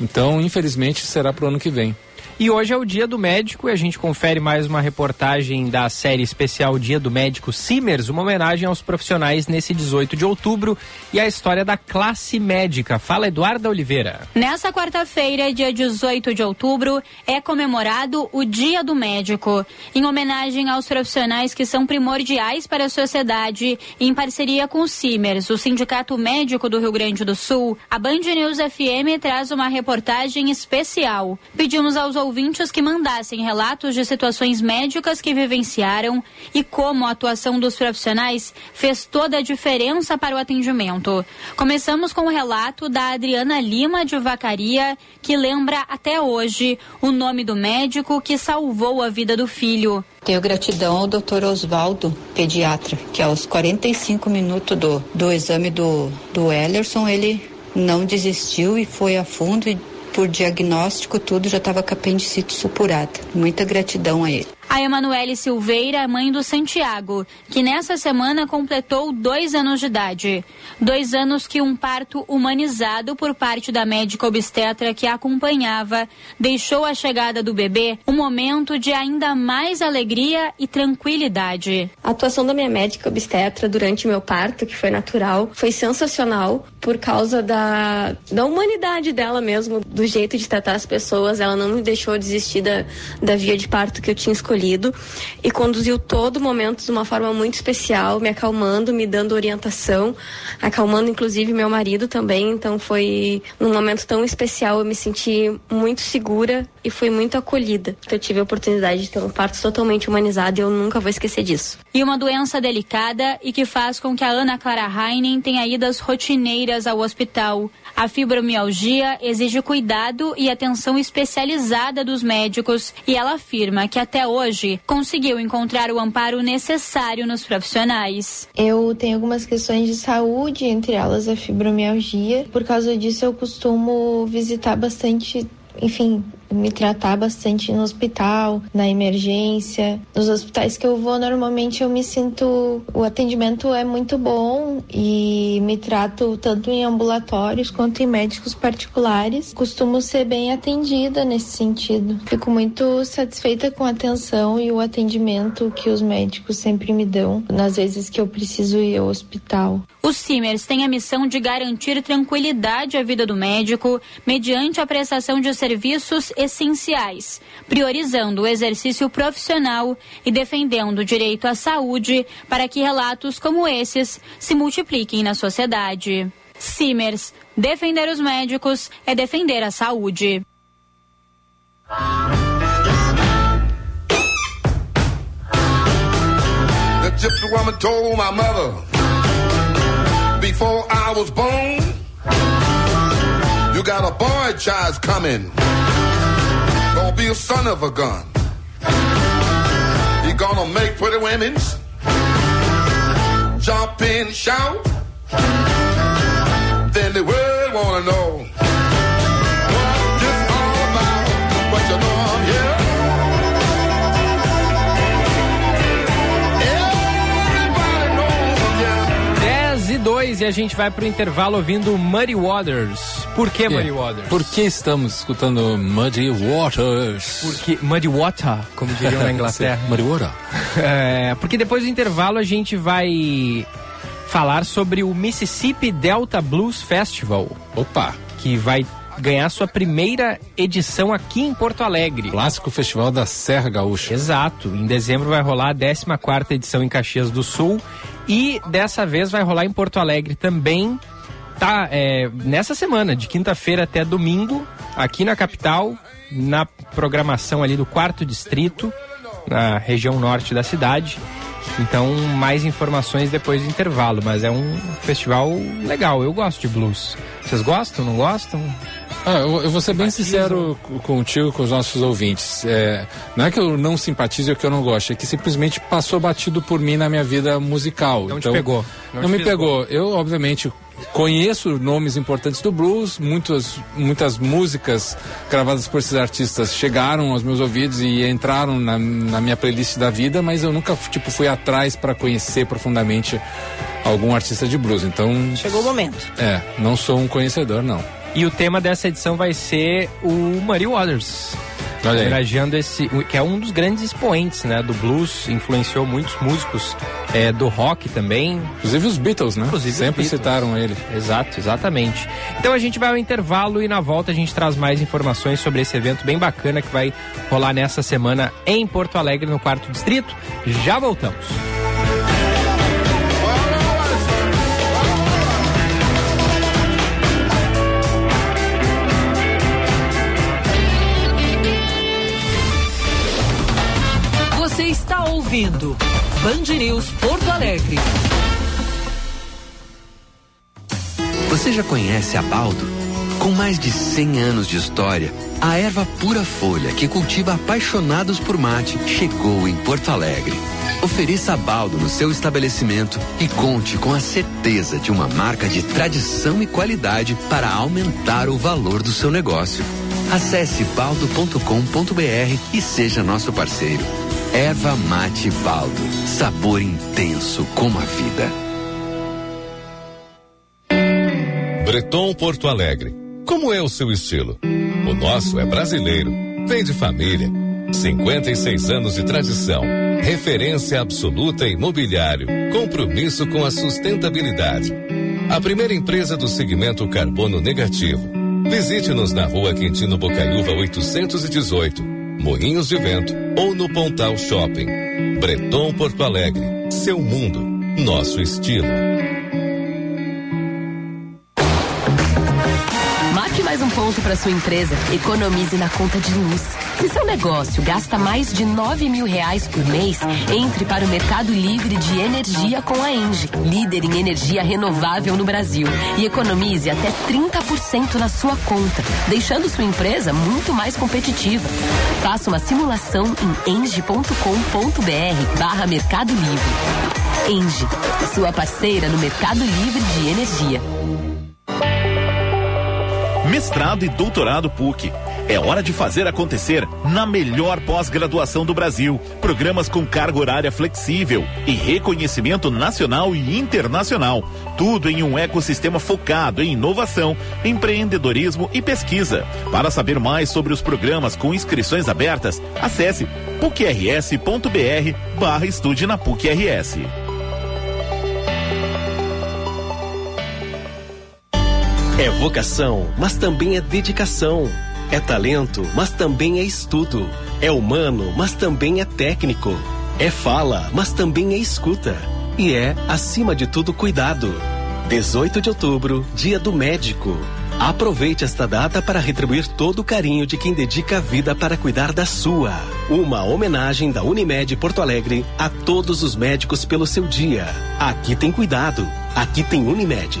Então, infelizmente, será para o ano que vem. E hoje é o Dia do Médico e a gente confere mais uma reportagem da série especial Dia do Médico Simers, uma homenagem aos profissionais nesse 18 de outubro e a história da classe médica. Fala Eduarda Oliveira. Nessa quarta-feira, dia 18 de outubro, é comemorado o Dia do Médico, em homenagem aos profissionais que são primordiais para a sociedade, em parceria com o Simers, o Sindicato Médico do Rio Grande do Sul. A Band News FM traz uma reportagem especial. Pedimos aos ouvintes que mandassem relatos de situações médicas que vivenciaram e como a atuação dos profissionais fez toda a diferença para o atendimento. Começamos com o relato da Adriana Lima de Vacaria, que lembra até hoje o nome do médico que salvou a vida do filho. Tenho gratidão ao Dr. Oswaldo, pediatra, que aos 45 minutos do, do exame do, do Ellerson, ele não desistiu e foi a fundo e por diagnóstico, tudo já estava com apendicite supurada. Muita gratidão a ele. A Emanuele Silveira, mãe do Santiago, que nessa semana completou dois anos de idade. Dois anos que um parto humanizado por parte da médica obstetra que a acompanhava deixou a chegada do bebê um momento de ainda mais alegria e tranquilidade. A atuação da minha médica obstetra durante meu parto, que foi natural, foi sensacional por causa da, da humanidade dela mesmo, do jeito de tratar as pessoas. Ela não me deixou desistir da, da via de parto que eu tinha escolhido e conduziu todo o momento de uma forma muito especial, me acalmando, me dando orientação, acalmando inclusive meu marido também. Então foi um momento tão especial, eu me senti muito segura e fui muito acolhida. Eu tive a oportunidade de ter um parto totalmente humanizado e eu nunca vou esquecer disso. E uma doença delicada e que faz com que a Ana Clara Heinen tenha idas rotineiras ao hospital. A fibromialgia exige cuidado e atenção especializada dos médicos e ela afirma que até hoje conseguiu encontrar o amparo necessário nos profissionais. Eu tenho algumas questões de saúde, entre elas a fibromialgia. Por causa disso, eu costumo visitar bastante enfim, me tratar bastante no hospital, na emergência. Nos hospitais que eu vou, normalmente eu me sinto. O atendimento é muito bom e me trato tanto em ambulatórios quanto em médicos particulares. Costumo ser bem atendida nesse sentido. Fico muito satisfeita com a atenção e o atendimento que os médicos sempre me dão nas vezes que eu preciso ir ao hospital. Os CIMERS têm a missão de garantir tranquilidade à vida do médico mediante a prestação de serviços essenciais, priorizando o exercício profissional e defendendo o direito à saúde para que relatos como esses se multipliquem na sociedade. CIMERS, defender os médicos é defender a saúde. Before I was born, you got a boy child coming. Be a son of a gun. He gonna make pretty women's jump and shout. Then the world wanna know what this all about. But you know I'm here. 10 e 2 e a gente vai pro intervalo ouvindo Muddy Waters. Por que Muddy Waters? Por que estamos escutando Muddy Waters? Porque Muddy Water, como diriam na [LAUGHS] Inglaterra. Muddy Water. [LAUGHS] É, porque depois do intervalo a gente vai falar sobre o Mississippi Delta Blues Festival. Opa! Que vai ganhar sua primeira edição aqui em Porto Alegre. Clássico Festival da Serra Gaúcha. Exato. Em dezembro vai rolar a 14 edição em Caxias do Sul e dessa vez vai rolar em Porto Alegre também. Tá, é, nessa semana, de quinta-feira até domingo, aqui na capital, na programação ali do quarto distrito, na região norte da cidade. Então, mais informações depois do intervalo, mas é um festival legal. Eu gosto de blues. Vocês gostam? Não gostam? Ah, eu, eu vou ser bem sincero contigo, com os nossos ouvintes. É, não é que eu não simpatize ou que eu não gosto, é que simplesmente passou batido por mim na minha vida musical. Não te então, pegou. Não Não, te me fez pegou. Eu, obviamente, conheço nomes importantes do blues, muitas, muitas músicas gravadas por esses artistas chegaram aos meus ouvidos e entraram na, na minha playlist da vida, mas eu nunca tipo, fui atrás para conhecer profundamente algum artista de blues. Então, Chegou o momento. é, não sou um conhecedor, não. E o tema dessa edição vai ser o Muddy Waters. Homenageando esse, que é um dos grandes expoentes, né, do blues, influenciou muitos músicos é, do rock também. Inclusive os Beatles, né? Inclusive Sempre Beatles. citaram ele. Exato, exatamente. Então a gente vai ao intervalo e na volta a gente traz mais informações sobre esse evento bem bacana que vai rolar nessa semana em Porto Alegre, no quarto distrito. Já voltamos. Ouvindo Band News Porto Alegre. Você já conhece a Baldo? Com mais de 100 anos de história, a erva pura folha que cultiva apaixonados por mate chegou em Porto Alegre. Ofereça a Baldo no seu estabelecimento e conte com a certeza de uma marca de tradição e qualidade para aumentar o valor do seu negócio. Acesse baldo.com.br e seja nosso parceiro. Erva Mate Baldo. Sabor intenso como a vida. Breton Porto Alegre. Como é o seu estilo? O nosso é brasileiro. Vem de família. 56 anos de tradição. Referência absoluta em imobiliário. Compromisso com a sustentabilidade. A primeira empresa do segmento carbono negativo. Visite-nos na rua Quintino Bocaiúva 818, Moinhos de Vento ou no Pontal Shopping. Breton Porto Alegre. Seu mundo. Nosso estilo. Ponto para sua empresa. Economize na conta de luz. Se seu negócio gasta mais de 9 mil reais por mês, entre para o Mercado Livre de Energia com a Engie, líder em energia renovável no Brasil. E economize até 30% na sua conta, deixando sua empresa muito mais competitiva. Faça uma simulação em engie.com.br barra Mercado Livre. Engie, sua parceira no Mercado Livre de Energia. Mestrado e doutorado PUC. É hora de fazer acontecer na melhor pós-graduação do Brasil. Programas com carga horária flexível e reconhecimento nacional e internacional. Tudo em um ecossistema focado em inovação, empreendedorismo e pesquisa. Para saber mais sobre os programas com inscrições abertas, acesse pucrs.br barra estude na PUC-RS. É vocação, mas também é dedicação. É talento, mas também é estudo. É humano, mas também é técnico. É fala, mas também é escuta. E é, acima de tudo, cuidado. 18 de outubro, Dia do Médico. Aproveite esta data para retribuir todo o carinho de quem dedica a vida para cuidar da sua. Uma homenagem da Unimed Porto Alegre a todos os médicos pelo seu dia. Aqui tem cuidado. Aqui tem Unimed.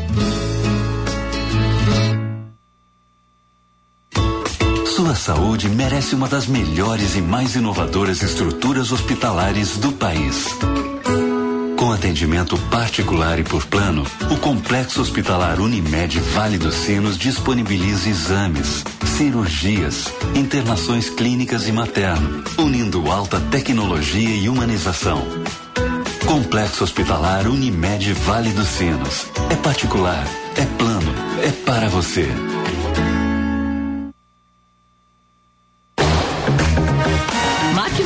Sua saúde merece uma das melhores e mais inovadoras estruturas hospitalares do país. Com atendimento particular e por plano, o Complexo Hospitalar Unimed Vale dos Sinos disponibiliza exames, cirurgias, internações clínicas e materno, unindo alta tecnologia e humanização. Complexo Hospitalar Unimed Vale dos Sinos. É particular, é plano, é para você.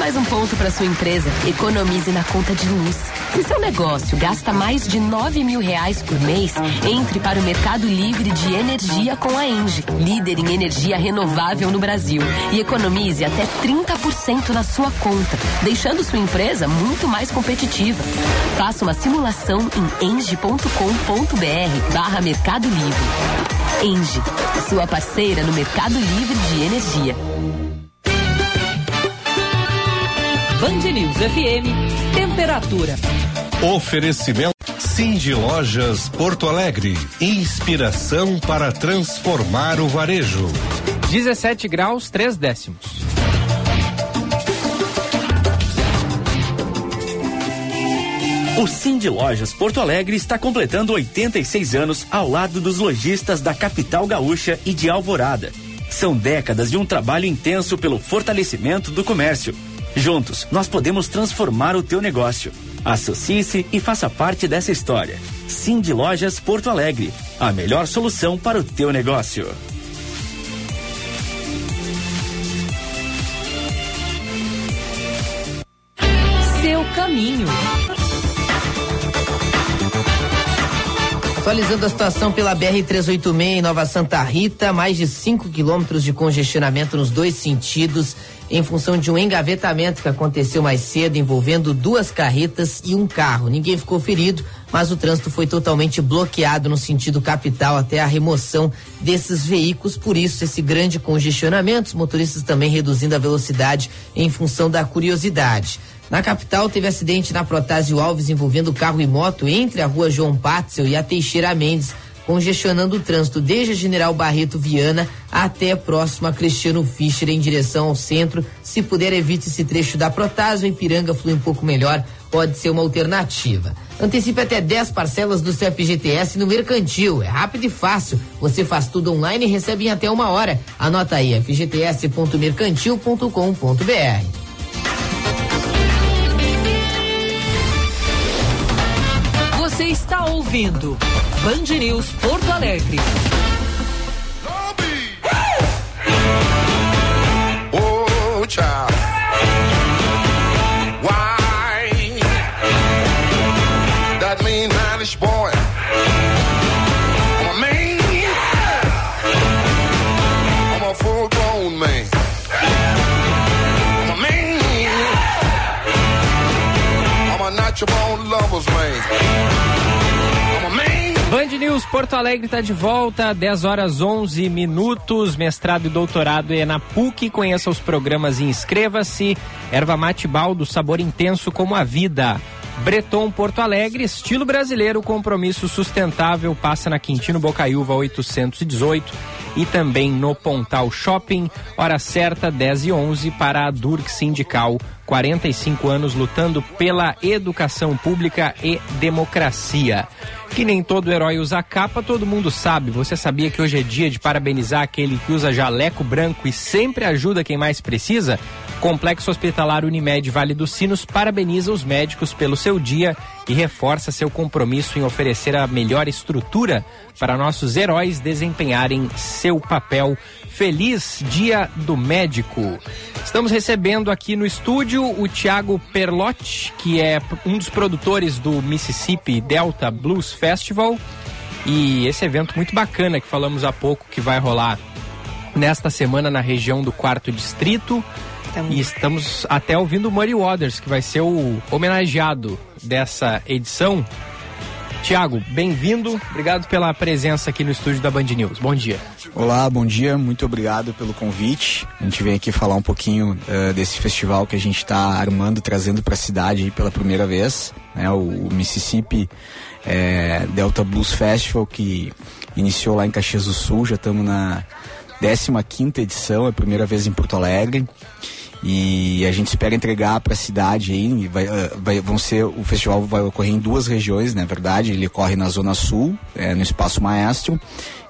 Mais um ponto para sua empresa. Economize na conta de luz. Se seu negócio gasta mais de 9 mil reais por mês, entre para o Mercado Livre de Energia com a Engie, líder em energia renovável no Brasil. E economize até 30% na sua conta, deixando sua empresa muito mais competitiva. Faça uma simulação em engie.com.br barra Mercado Livre. Engie, sua parceira no Mercado Livre de Energia. Band News FM, temperatura. Oferecimento Cindy Lojas Porto Alegre. Inspiração para transformar o varejo. 17 graus, 3 décimos. O Cindy Lojas Porto Alegre está completando 86 anos ao lado dos lojistas da capital gaúcha e de Alvorada. São décadas de um trabalho intenso pelo fortalecimento do comércio. Juntos, nós podemos transformar o teu negócio. Associe-se e faça parte dessa história. Cindy Lojas Porto Alegre, a melhor solução para o teu negócio. Seu caminho. Atualizando a situação pela BR-386 em Nova Santa Rita, mais de 5 quilômetros de congestionamento nos dois sentidos, em função de um engavetamento que aconteceu mais cedo envolvendo duas carretas e um carro. Ninguém ficou ferido, mas o trânsito foi totalmente bloqueado no sentido capital até a remoção desses veículos. Por isso, esse grande congestionamento, os motoristas também reduzindo a velocidade em função da curiosidade. Na capital, teve acidente na Protásio Alves envolvendo carro e moto entre a rua João Patzel e a Teixeira Mendes, congestionando o trânsito desde a General Barreto Viana até próximo a Cristiano Fischer em direção ao centro. Se puder, evite esse trecho da Protásio. Ipiranga flui um pouco melhor, pode ser uma alternativa. Antecipe até 10 parcelas do seu FGTS no Mercantil. É rápido e fácil. Você faz tudo online e recebe em até uma hora. Anota aí, fgts.mercantil.com.br. está ouvindo Band News Porto Alegre. News Porto Alegre está de volta, 10 horas 11 minutos. Mestrado e doutorado é na PUC. Conheça os programas e inscreva-se. Erva mate baldo, sabor intenso como a vida. Breton Porto Alegre, estilo brasileiro, compromisso sustentável. Passa na Quintino Bocaiúva 818 e também no Pontal Shopping. Hora certa, 10 e 11 para a Durk Sindical. 45 anos lutando pela educação pública e democracia. Que nem todo herói usa capa, todo mundo sabe. Você sabia que hoje é dia de parabenizar aquele que usa jaleco branco e sempre ajuda quem mais precisa? Complexo Hospitalar Unimed Vale dos Sinos parabeniza os médicos pelo seu dia e reforça seu compromisso em oferecer a melhor estrutura para nossos heróis desempenharem seu papel. Feliz Dia do Médico. Estamos recebendo aqui no estúdio o Tiago Perlotti, que é um dos produtores do Mississippi Delta Blues Festival. E esse evento muito bacana que falamos há pouco que vai rolar nesta semana na região do quarto distrito. E estamos até ouvindo o Muddy Waters, que vai ser o homenageado dessa edição. Tiago, bem-vindo. Obrigado pela presença aqui no estúdio da Band News. Bom dia. Olá, bom dia. Muito obrigado pelo convite. A gente vem aqui falar um pouquinho uh, desse festival que a gente está armando, trazendo para a cidade pela primeira vez, né? O, Mississippi é, Delta Blues Festival que iniciou lá em Caxias do Sul. Já estamos na 15 quinta edição, é a primeira vez em Porto Alegre e a gente espera entregar para a cidade aí vai, vai, vão ser o festival vai ocorrer em duas regiões na verdade? Ele ocorre na zona sul é, no espaço maestro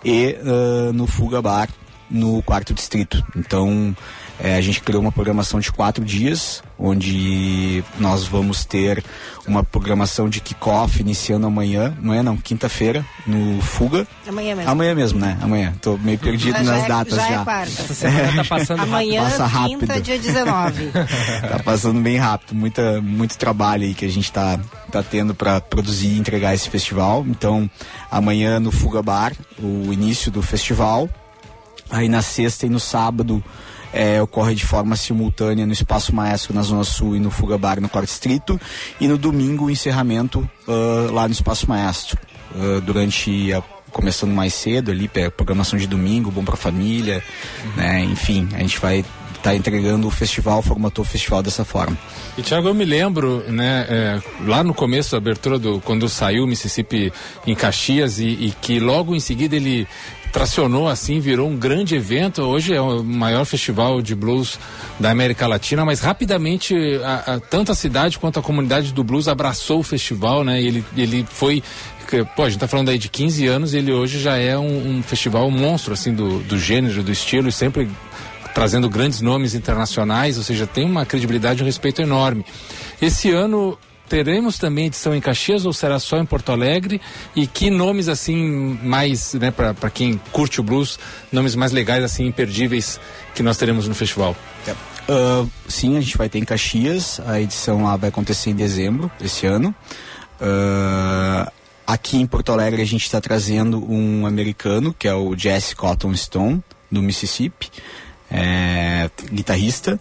e uh, no Fuga Bar no quarto distrito. Então é, a gente criou uma programação de quatro dias, onde nós vamos ter uma programação de kickoff iniciando amanhã, não é não, quinta-feira, no Fuga. Amanhã mesmo. Amanhã mesmo, né? Amanhã. Tô meio perdido Já nas é- datas já já. é quarta. Essa semana tá passando Amanhã, Passa rápido. quinta, dia 19. [LAUGHS] tá passando bem rápido, muita, muito trabalho aí que a gente tá, tá tendo para produzir e entregar esse festival. Então, amanhã no Fuga Bar, o início do festival. Aí na sexta e no sábado é, ocorre de forma simultânea no Espaço Maestro na Zona Sul e no Fuga Bar no Quarto Distrito. E no domingo o encerramento ah, lá no Espaço Maestro. Ah, durante a começando mais cedo ali, programação de domingo, bom pra família, né? Enfim, a gente vai estar entregando o festival, formatou o festival dessa forma. E Thiago, eu me lembro, né, é, lá no começo da abertura do quando saiu o Mississippi em Caxias e, e que logo em seguida ele tracionou assim, virou um grande evento. Hoje é o maior festival de blues da América Latina, mas rapidamente a, a- tanto a cidade quanto a comunidade do blues abraçou o festival, né? Ele, ele foi Pô, a gente tá falando aí de 15 anos, ele hoje já é um, um festival monstro, assim, do, do gênero, do estilo, e sempre trazendo grandes nomes internacionais, ou seja, tem uma credibilidade e um respeito enorme. Esse ano teremos também edição em Caxias ou será só em Porto Alegre? E que nomes assim mais, né, para quem curte o blues, nomes mais legais assim imperdíveis que nós teremos no festival? Ah, sim, a gente vai ter em Caxias. A edição lá vai acontecer em dezembro desse ano. Ah, aqui em Porto Alegre a gente está trazendo um americano que é o Jesse Cotton Stone do Mississippi, é, guitarrista.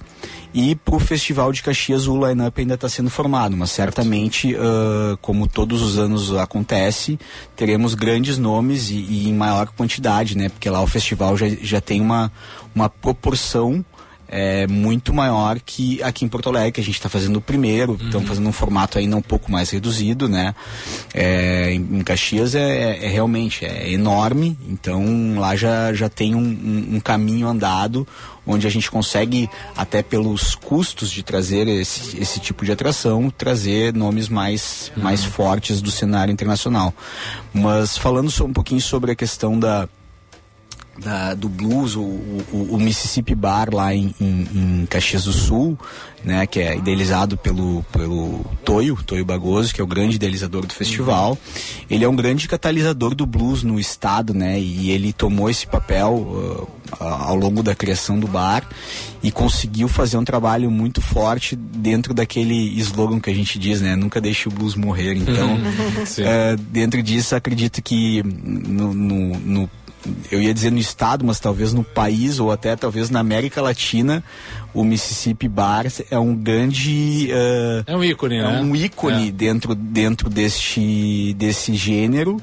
E para o Festival de Caxias o line-up ainda está sendo formado, mas certamente, ah, como todos os anos acontece, teremos grandes nomes e, e em maior quantidade, né? Porque lá o festival já, já tem uma, uma proporção é muito maior que aqui em Porto Alegre, que a gente está fazendo o primeiro, estamos fazendo um formato ainda um pouco mais reduzido, né? É, em, em Caxias é, é- é realmente é enorme, então lá já, já tem um, um- um caminho andado onde a gente consegue, até pelos custos de trazer esse, esse tipo de atração, trazer nomes mais, mais fortes do cenário internacional. Mas falando só um pouquinho sobre a questão da, da- do blues, o, o- o Mississippi Bar lá em, em- em Caxias do Sul, né, que é idealizado pelo, pelo Toio, Toio Bagoso, que é o grande idealizador do festival. Ele é um grande catalisador do blues no estado, né, e ele tomou esse papel uh, ao longo da criação do bar e conseguiu fazer um trabalho muito forte dentro daquele slogan que a gente diz, né, nunca deixe o blues morrer. Então, [LAUGHS] eh, dentro disso, acredito que no, no- no- eu ia dizer no estado, mas talvez no país ou até talvez na América Latina, o Mississippi Bar é um grande eh, É um ícone, é né? um ícone É. dentro dentro deste desse gênero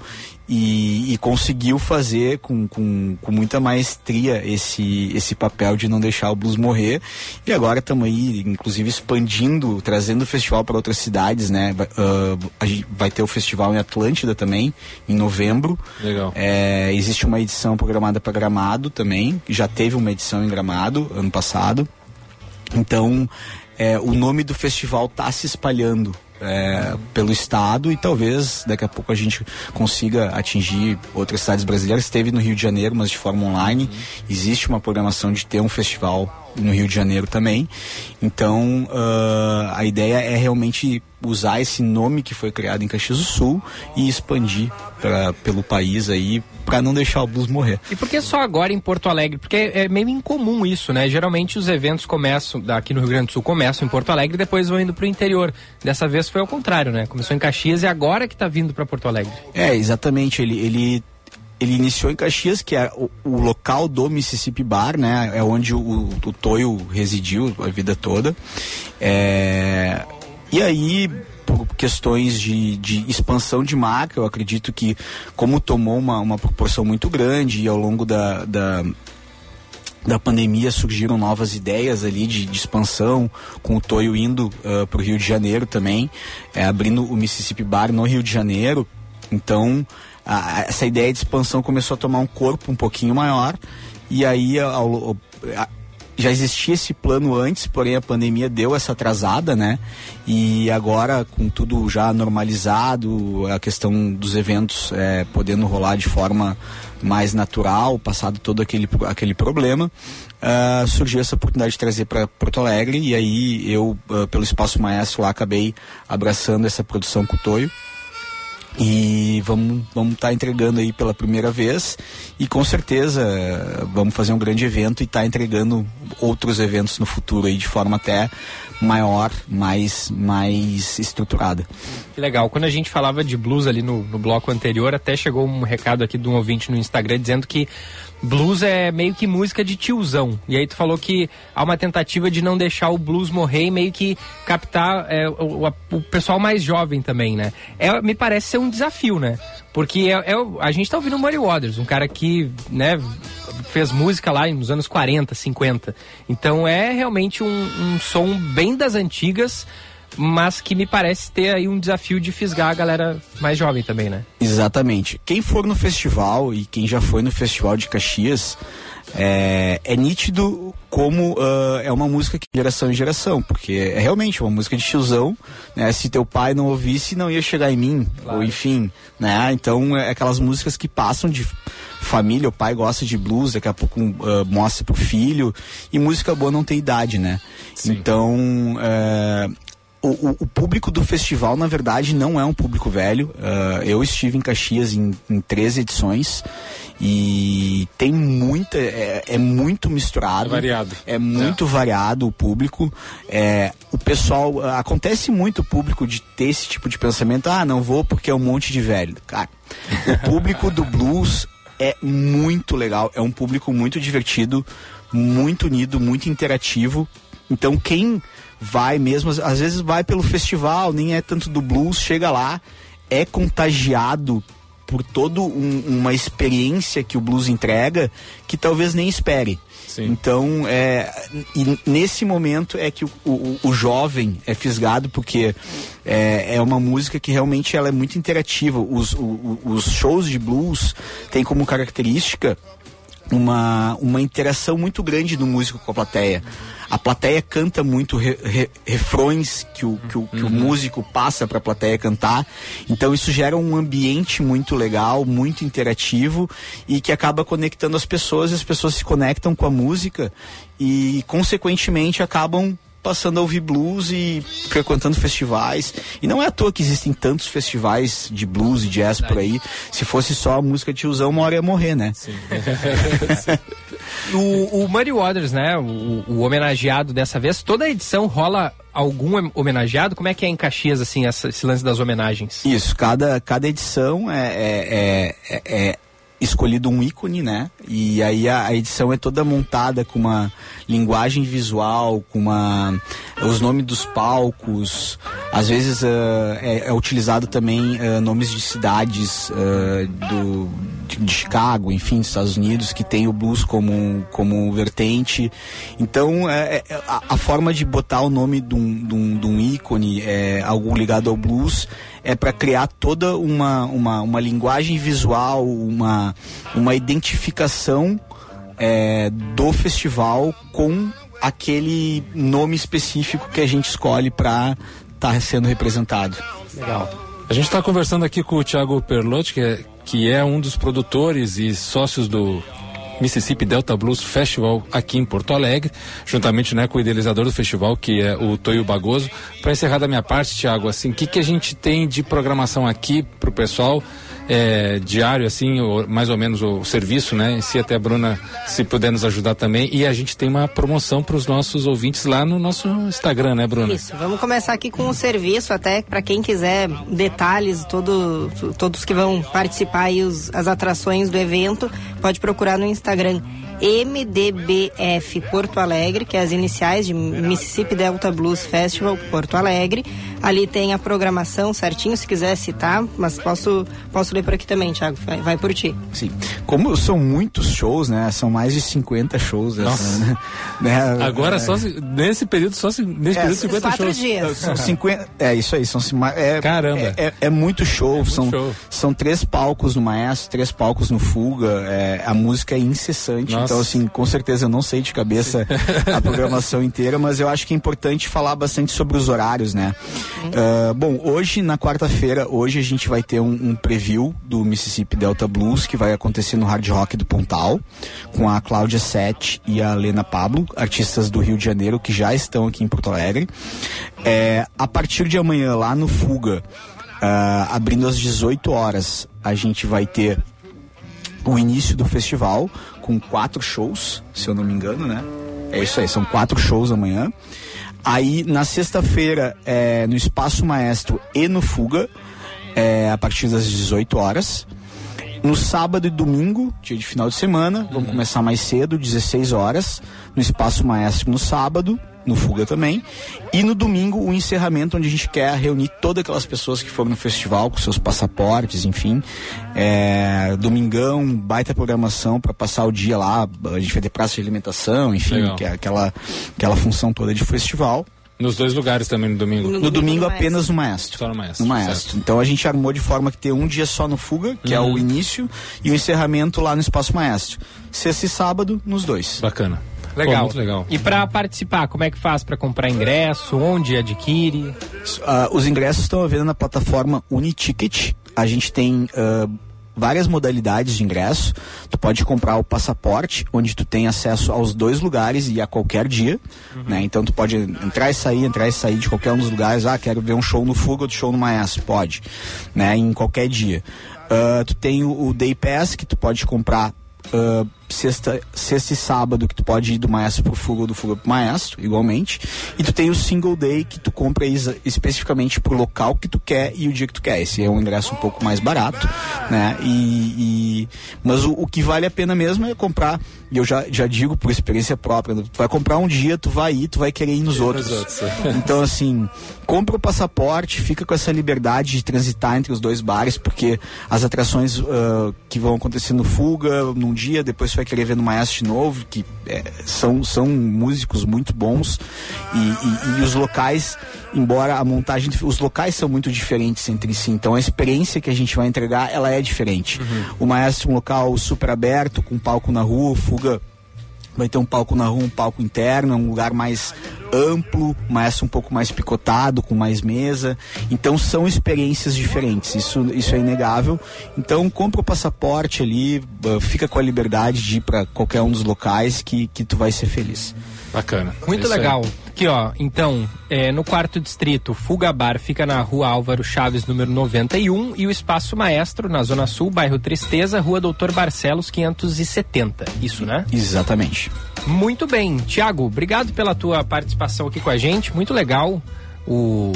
e, e conseguiu fazer com, com, com muita maestria esse, esse papel de não deixar o blues morrer. E agora estamos aí, inclusive, expandindo, trazendo o festival para outras cidades, né? Vai, ah, a gente vai ter o festival em Atlântida também, em novembro. Legal. É, existe uma edição programada para Gramado também, já teve uma edição em Gramado ano passado. Então, é, o nome do festival está se espalhando é, pelo estado e talvez daqui a pouco a gente consiga atingir outras cidades brasileiras. Esteve no Rio de Janeiro, mas de forma online. Existe uma programação de ter um festival no Rio de Janeiro também. Então, ah, a ideia é realmente usar esse nome que foi criado em Caxias do Sul e expandir pra, pelo país aí para não deixar o blues morrer. E por que só agora em Porto Alegre? Porque é meio incomum isso, né? Geralmente os eventos começam, aqui no Rio Grande do Sul, começam em Porto Alegre e depois vão indo pro interior. Dessa vez foi ao contrário, né? Começou em Caxias e agora que tá vindo para Porto Alegre. É, exatamente. Ele, ele, ele iniciou em Caxias, que é o, o local do Mississippi Bar, né? É onde o, o Toyo residiu a vida toda. É, e aí, por questões de, de expansão de marca, eu acredito que, como tomou uma, uma proporção muito grande e ao longo da, da da pandemia surgiram novas ideias ali de, de expansão, com o Toyo indo para o Rio de Janeiro também, é, abrindo o Mississippi Bar no Rio de Janeiro. Então, essa ideia de expansão começou a tomar um corpo um pouquinho maior, e aí ao- já existia esse plano antes, porém a pandemia deu essa atrasada, né? E agora, com tudo já normalizado, a questão dos eventos é, podendo rolar de forma mais natural, passado todo aquele, aquele problema, ah, surgiu essa oportunidade de trazer para Porto Alegre e aí eu, ah, pelo Espaço Maestro lá, acabei abraçando essa produção com o Toyo. E vamos vamos estar entregando aí pela primeira vez e com certeza vamos fazer um grande evento e estar entregando outros eventos no futuro aí de forma até maior, mais mais estruturada. Legal. Quando a gente falava de blues ali no, no bloco anterior, até chegou um recado aqui de um ouvinte no Instagram dizendo que blues é meio que música de tiozão. E aí tu falou que há uma tentativa de não deixar o blues morrer e meio que captar é, o, o- pessoal mais jovem também, né? É, me parece ser um desafio, né? Porque é, é a gente tá ouvindo o Muddy Waters, um cara que, né, fez música lá nos anos 40, 50. Então é realmente um, um som bem das antigas, mas que me parece ter aí um desafio de fisgar a galera mais jovem também, né? Exatamente. Quem for no festival e quem já foi no festival de Caxias, é, é nítido como ah, é uma música que geração em geração, porque é realmente uma música de tiozão, né? Se teu pai não ouvisse, não ia chegar em mim, ou enfim, né? Então é aquelas músicas que passam de família, o pai gosta de blues, daqui a pouco ah, mostra pro filho, e música boa não tem idade, né? Então, é, o, o- o público do festival, na verdade, não é um público velho. Ah, eu estive em Caxias em, em três edições e tem muita. É, é muito misturado. É variado. É muito variado o público. É, o pessoal. ah, Acontece muito o público de ter esse tipo de pensamento: ah, não vou porque é um monte de velho. Cara, o [LAUGHS] público do blues é muito legal. É um público muito divertido, muito unido, muito interativo. Então, quem vai mesmo, às- vezes vai pelo festival, nem é tanto do blues, chega lá, é contagiado por toda uma experiência que o blues entrega que talvez nem espere. Então, é, nesse momento é que o, o- o jovem é fisgado porque é, é uma música que realmente ela é muito interativa. Os, o- os shows de blues têm como característica uma, uma interação muito grande do músico com a plateia. A plateia canta muito re- re- refrões que o, que o, que o músico passa para a plateia cantar. Então isso gera um ambiente muito legal, muito interativo e que acaba conectando as pessoas. e As pessoas se conectam com a música e, consequentemente, acabam passando a ouvir blues e frequentando festivais. E não é à toa que existem tantos festivais de blues e jazz por aí. Se fosse só a música tiozão, uma hora ia morrer, né? [LAUGHS] O, o Muddy Waters, né? O, o homenageado dessa vez, toda edição rola algum hom- homenageado? Como é que é em Caxias, assim, essa- esse lance das homenagens? Isso, cada, cada edição é, é, é, é- é escolhido um ícone, né? E aí a, a edição é toda montada com uma linguagem visual, com uma os nomes dos palcos, às vezes ah, é, é utilizado também ah, nomes de cidades ah, do de Chicago, enfim, dos Estados Unidos, que tem o blues como como vertente. Então é, é, a, a forma de botar o nome de um, de um, de um ícone, é, algo ligado ao blues, é para criar toda uma, uma, uma linguagem visual, uma, uma identificação é, do festival com aquele nome específico que a gente escolhe para estar sendo representado. Legal. A gente está conversando aqui com o Thiago Perlotti, que é, que é um dos produtores e sócios do Mississippi Delta Blues Festival aqui em Porto Alegre, juntamente né, com o idealizador do festival, que é o Toio Bagoso. Para encerrar da minha parte, Thiago, assim, o que, que a gente tem de programação aqui para o pessoal? É, diário, assim, ou, mais ou menos o, serviço, né? Si até a Bruna, se puder nos ajudar também. E a gente tem uma promoção para os nossos ouvintes lá no nosso Instagram, né, Bruna? Isso, vamos começar aqui com o serviço, até para quem quiser detalhes, todo, todos que vão participar e os, as atrações do evento, pode procurar no Instagram MDBF Porto Alegre, que é as iniciais de Mississippi Delta Blues Festival Porto Alegre. Ali tem a programação certinho, se quiser citar, mas posso, posso ler por aqui também, Thiago. Vai, vai por ti. Sim. Como são muitos shows, né? São mais de 50 shows. Essa, né? né? Agora é, só se, nesse período, só se, nesse É, período 50 quatro shows. dias. São 50. É isso aí, são é, Caramba. É, é- é muito show. são, show. são três palcos no Maestro, três palcos no Fuga. é, a música é incessante. Nossa. Então, assim, com certeza eu não sei de cabeça a programação inteira, mas eu acho que é importante falar bastante sobre os horários, né? Ah, bom, hoje, na quarta-feira, hoje a gente vai ter um, um preview do Mississippi Delta Blues que vai acontecer no Hard Rock do Pontal, com a Cláudia Sete e a Lena Pablo, artistas do Rio de Janeiro que já estão aqui em Porto Alegre. É, a partir de amanhã, lá no Fuga, ah, abrindo às 18 horas, a gente vai ter o início do festival com quatro shows, se eu não me engano, né? É isso aí, são quatro shows amanhã. Aí na sexta-feira, é, no Espaço Maestro e no Fuga, é, a partir das 18 horas. No sábado e domingo, dia de final de semana, vamos começar mais cedo, 16 horas, no Espaço Maestro no sábado, no Fuga também. E no domingo, o encerramento, onde a gente quer reunir todas aquelas pessoas que foram no festival com seus passaportes, enfim. É, domingão, baita programação para passar o dia lá. A gente vai ter praça de alimentação, enfim, que é aquela, aquela função toda de festival. Nos dois lugares também no domingo. No, domingo apenas no Maestro. Só no Maestro. No Maestro. Então a gente armou de forma que ter um dia só no Fuga, que é Uhum. o início, e o encerramento lá no Espaço Maestro. Sexta e sábado, nos dois. Bacana. Legal. Pô, muito legal. E para participar, como é que faz para comprar ingresso? Onde adquire? Ah, os ingressos estão à venda na plataforma Uniticket. A gente tem ah, várias modalidades de ingresso. Tu pode comprar o passaporte, onde tu tem acesso aos dois lugares e a qualquer dia. Né? Então tu pode entrar e sair, entrar e sair de qualquer um dos lugares. Ah, quero ver um show no Fuga, outro show no Maestro. Pode. Né? Em qualquer dia. Ah, tu tem o, o Day Pass, que tu pode comprar ah, sexta, sexta e sábado que tu pode ir do maestro pro fuga ou do fuga pro maestro, igualmente. E tu tem o single day que tu compra especificamente pro local que tu quer e o dia que tu quer. Esse é um ingresso um pouco mais barato, né? E, e- mas o, o que vale a pena mesmo é comprar, e eu já, já digo por experiência própria, né? tu vai comprar um dia, tu vai ir, tu vai querer ir nos outros. outros. [LAUGHS] Então, assim, compra o passaporte, fica com essa liberdade de transitar entre os dois bares, porque as atrações ah, que vão acontecer no Fuga num dia, depois você vai querer ver no Maestro de novo, que é, são, são músicos muito bons. E, e- e os locais, embora a montagem, os locais são muito diferentes entre si, então a experiência que a gente vai entregar, ela é diferente. O Maestro é um local super aberto, com palco na rua, Fuga vai ter um palco na rua, um palco interno, é um lugar mais amplo, mas um pouco mais picotado, com mais mesa. Então são experiências diferentes, isso, isso é inegável. Então compra o passaporte ali, ah, fica com a liberdade de ir para qualquer um dos locais que, que tu vai ser feliz. Bacana. Muito Isso aí. legal. Aqui, ó, então, é, no quarto distrito, Fuga Bar fica na rua Álvaro Chaves, número 91, e o Espaço Maestro, na Zona Sul, bairro Tristeza, rua Doutor Barcelos, 570. Isso, né? Exatamente. Muito bem. Tiago, obrigado pela tua participação aqui com a gente. Muito legal o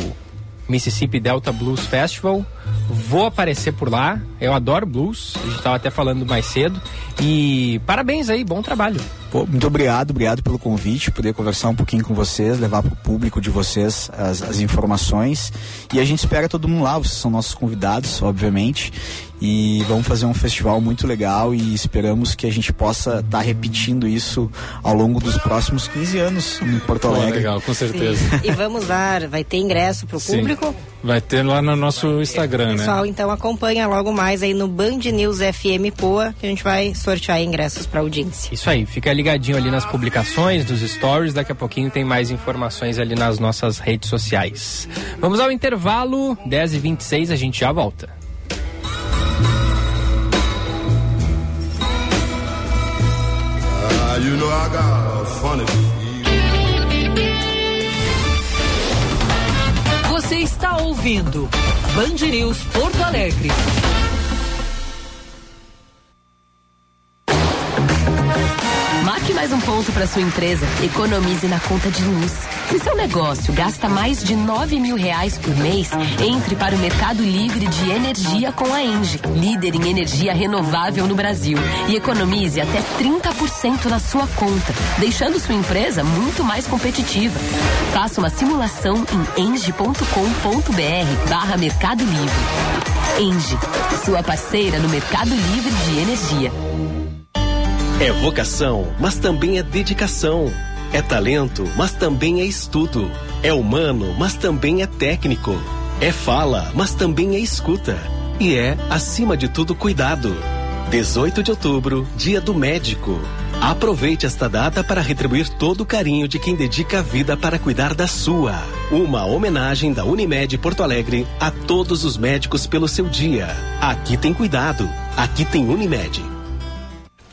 Mississippi Delta Blues Festival. Vou aparecer por lá. Eu adoro blues. A gente estava até falando mais cedo. E parabéns aí, bom trabalho. Pô, muito obrigado, obrigado pelo convite, poder conversar um pouquinho com vocês, levar para o público de vocês as, as informações. E a gente espera todo mundo lá, vocês são nossos convidados, obviamente. E vamos fazer um festival muito legal e esperamos que a gente possa estar tá repetindo isso ao longo dos próximos 15 anos em Porto Alegre. Pô, legal, com certeza. Sim. E vamos dar, vai ter ingresso para o público? Vai ter lá no nosso Instagram, né? Pessoal, então acompanha logo mais aí no Band News FM Poa, que a gente vai sortear ingressos para audiência. Isso aí, fica ligadinho ali nas publicações, dos stories, daqui a pouquinho tem mais informações ali nas nossas redes sociais. Vamos ao intervalo, 10h26, a gente já volta. Ah, you know I got a funny Você está ouvindo Band News Porto Alegre. Mais um ponto para sua empresa. Economize na conta de luz. Se seu negócio gasta mais de 9 mil reais por mês, entre para o Mercado Livre de Energia com a Engie, líder em energia renovável no Brasil. E economize até 30% na sua conta, deixando sua empresa muito mais competitiva. Faça uma simulação em engie.com.br barra Mercado Livre. Engie, sua parceira no Mercado Livre de Energia. É vocação, mas também é dedicação. É talento, mas também é estudo. É humano, mas também é técnico. É fala, mas também é escuta. E é, acima de tudo, cuidado. 18 de outubro, Dia do Médico. Aproveite esta data para retribuir todo o carinho de quem dedica a vida para cuidar da sua. Uma homenagem da Unimed Porto Alegre a todos os médicos pelo seu dia. Aqui tem cuidado. Aqui tem Unimed.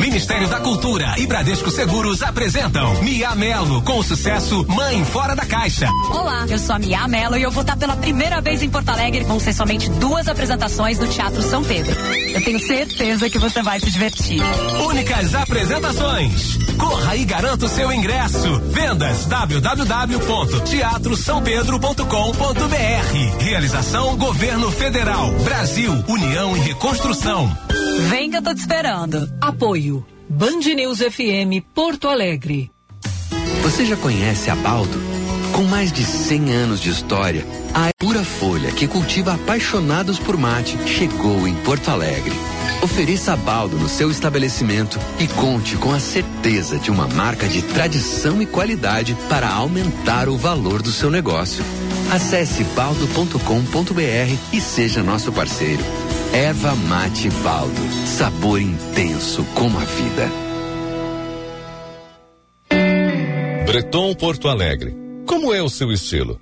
Ministério da Cultura e Bradesco Seguros apresentam Mia Melo com o sucesso Mãe Fora da Caixa. Olá, eu sou a Mia Melo e eu vou estar pela primeira vez em Porto Alegre. Vão ser somente duas apresentações no Teatro São Pedro. Eu tenho certeza que você vai se divertir. Únicas apresentações. Corra e garanta o seu ingresso. Vendas www.teatrosampedro.com.br. Realização Governo Federal. Brasil, União e Reconstrução. Vem que eu tô te esperando. Apoio. Band News FM Porto Alegre. Você já conhece a Baldo? Com mais de 100 anos de história, a Pura Folha, que cultiva apaixonados por mate, chegou em Porto Alegre. Ofereça a Baldo no seu estabelecimento e conte com a certeza de uma marca de tradição e qualidade para aumentar o valor do seu negócio. Acesse baldo.com.br e seja nosso parceiro. Erva Mate Baldo. Sabor intenso como a vida. Breton Porto Alegre. Como é o seu estilo?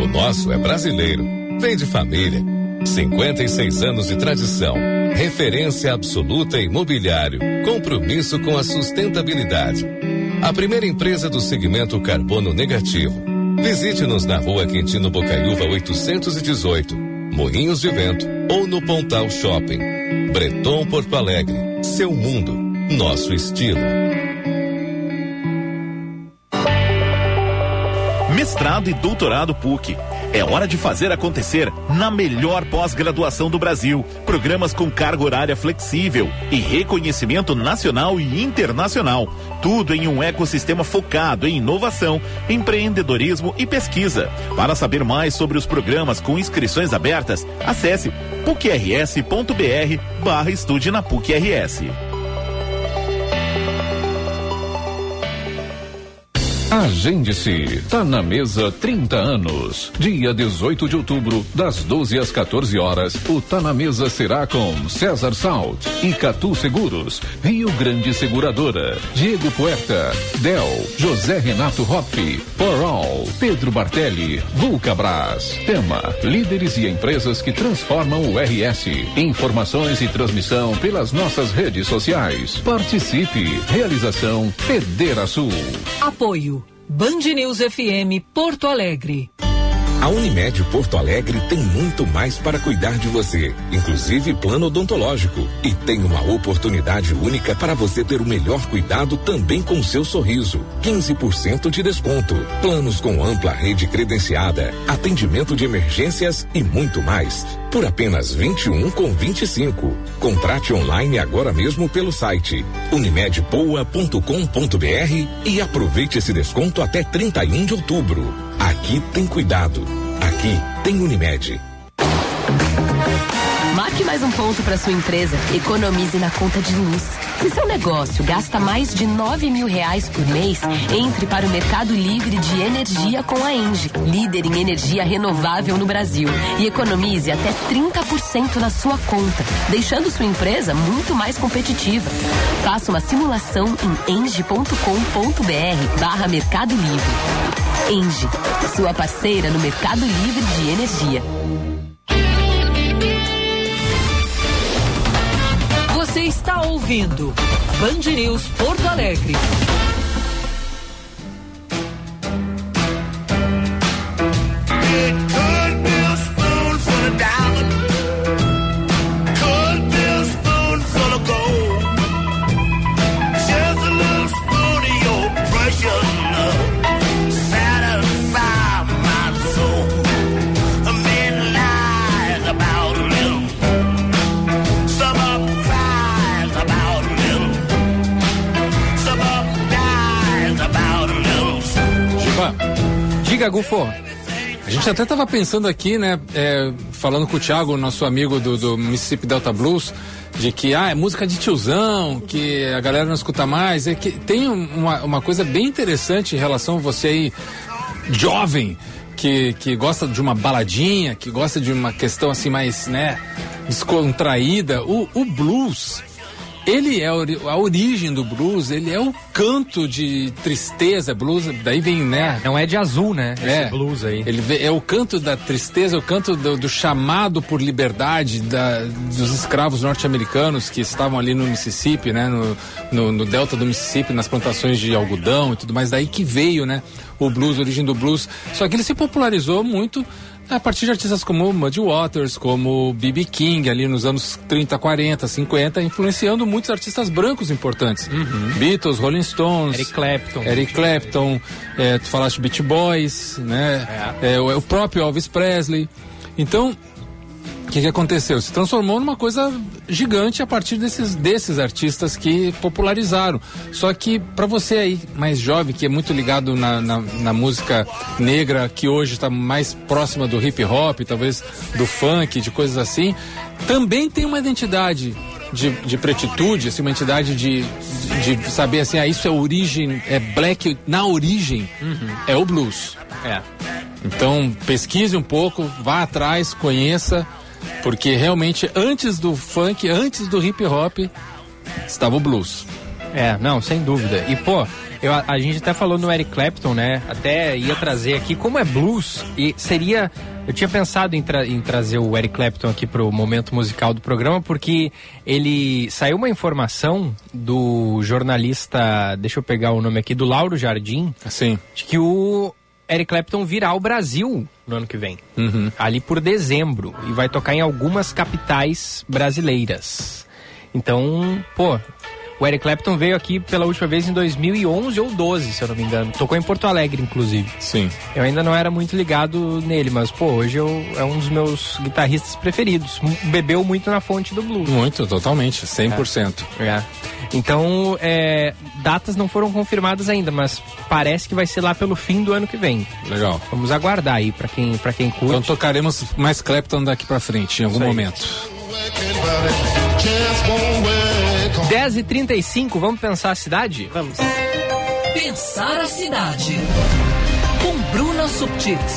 O nosso é brasileiro. Vem de família. 56 anos de tradição. Referência absoluta em imobiliário. Compromisso com a sustentabilidade. A primeira empresa do segmento carbono negativo. Visite-nos na rua Quintino Bocaiúva 818, Morrinhos de Vento ou no Pontal Shopping. Breton Porto Alegre. Seu mundo. Nosso estilo. Mestrado e doutorado PUC. É hora de fazer acontecer na melhor pós-graduação do Brasil. Programas com carga horária flexível e reconhecimento nacional e internacional. Tudo em um ecossistema focado em inovação, empreendedorismo e pesquisa. Para saber mais sobre os programas com inscrições abertas, acesse pucrs.br barra estude na PUC-RS. Agende-se. Tá na mesa 30 anos. Dia 18 de outubro, das 12 às 14 horas, o Tá na mesa será com César Salt, Icatu Seguros, Rio Grande Seguradora, Diego Puerta, Del, José Renato Hopf, For Pedro Bartelli, Vulcabras. Tema: Líderes e empresas que transformam o RS. Informações e transmissão pelas nossas redes sociais. Participe. Realização Federa Sul. Apoio. Band News FM Porto Alegre. A Unimed Porto Alegre tem muito mais para cuidar de você, inclusive plano odontológico. E tem uma oportunidade única para você ter o melhor cuidado também com seu sorriso. 15% de desconto. Planos com ampla rede credenciada, atendimento de emergências e muito mais. Por apenas 21 com 25. Contrate online agora mesmo pelo site unimedpoa.com.br e aproveite esse desconto até 31 de outubro. Aqui tem cuidado. Aqui tem Unimed. Marque mais um ponto para sua empresa. Economize na conta de luz. Se seu negócio gasta mais de 9 mil reais por mês, entre para o Mercado Livre de Energia com a Engie, líder em energia renovável no Brasil. E economize até 30% na sua conta, deixando sua empresa muito mais competitiva. Faça uma simulação em engie.com.br barra Mercado Livre. Engie, sua parceira no Mercado Livre de Energia. Está ouvindo Band News Porto Alegre. Diga, Gufo. a gente até tava pensando aqui, né, é, falando com o Thiago, nosso amigo do, do Mississippi Delta Blues, de que, ah, é música de tiozão, que a galera não escuta mais. É que tem uma, uma coisa bem interessante em relação a você aí, jovem, que, que gosta de uma baladinha, que gosta de uma questão assim mais, né, descontraída. O, o blues, ele é a ori- a origem do blues, ele é o canto de tristeza, blues, daí vem, né? Não é de azul, né? É, Esse blues aí. Ele vê- é o canto da tristeza, o canto do, do chamado por liberdade da- dos escravos norte-americanos que estavam ali no Mississippi, né? No, no, no delta do Mississippi, nas plantações de algodão e tudo mais. Daí que veio, né? O blues, a origem do blues. Só que ele se popularizou muito a partir de artistas como Muddy Waters, como B.B. King, ali nos anos 30, 40, 50, influenciando muitos artistas brancos importantes. Beatles, Rolling Stones, Eric Clapton. Eric Clapton, é, tu falaste Beach Boys, né? É, o, o próprio Elvis Presley. Então, que, que aconteceu? Se transformou numa coisa gigante a partir desses, desses artistas que popularizaram. Só que para você aí, mais jovem, que é muito ligado na, na, na música negra, que hoje está mais próxima do hip hop, talvez do funk, de coisas assim, também tem uma identidade de, de pretitude, assim, uma entidade de, de, de saber assim, ah, isso é origem, é black, na origem, é o blues. É. Então, pesquise um pouco, vá atrás, conheça, porque realmente antes do funk, antes do hip hop, estava o blues. É, não, sem dúvida. E, pô, eu, a, a gente até falou no Eric Clapton, né? Até ia trazer aqui como é blues e seria. Eu tinha pensado em, tra- em trazer o Eric Clapton aqui pro momento musical do programa, porque ele saiu uma informação do jornalista, deixa eu pegar o nome aqui, do Lauro Jardim, Assim. de que o Eric Clapton virá ao Brasil no ano que vem, ali por dezembro, e vai tocar em algumas capitais brasileiras. Então, pô, o Eric Clapton veio aqui pela última vez em 2011 ou 12, se eu não me engano. Tocou em Porto Alegre, inclusive. Sim. Eu ainda não era muito ligado nele, mas, pô, hoje eu, é um dos meus guitarristas preferidos. Bebeu muito na fonte do blues. Muito, totalmente. 100%. É. é. Então, é, datas não foram confirmadas ainda, mas parece que vai ser lá pelo fim do ano que vem. Legal. Vamos aguardar aí para quem, pra quem curte. Então tocaremos mais Clapton daqui para frente, em algum momento. 10 e 35 vamos pensar a cidade? Vamos. Pensar a cidade. Com Bruna Subtits.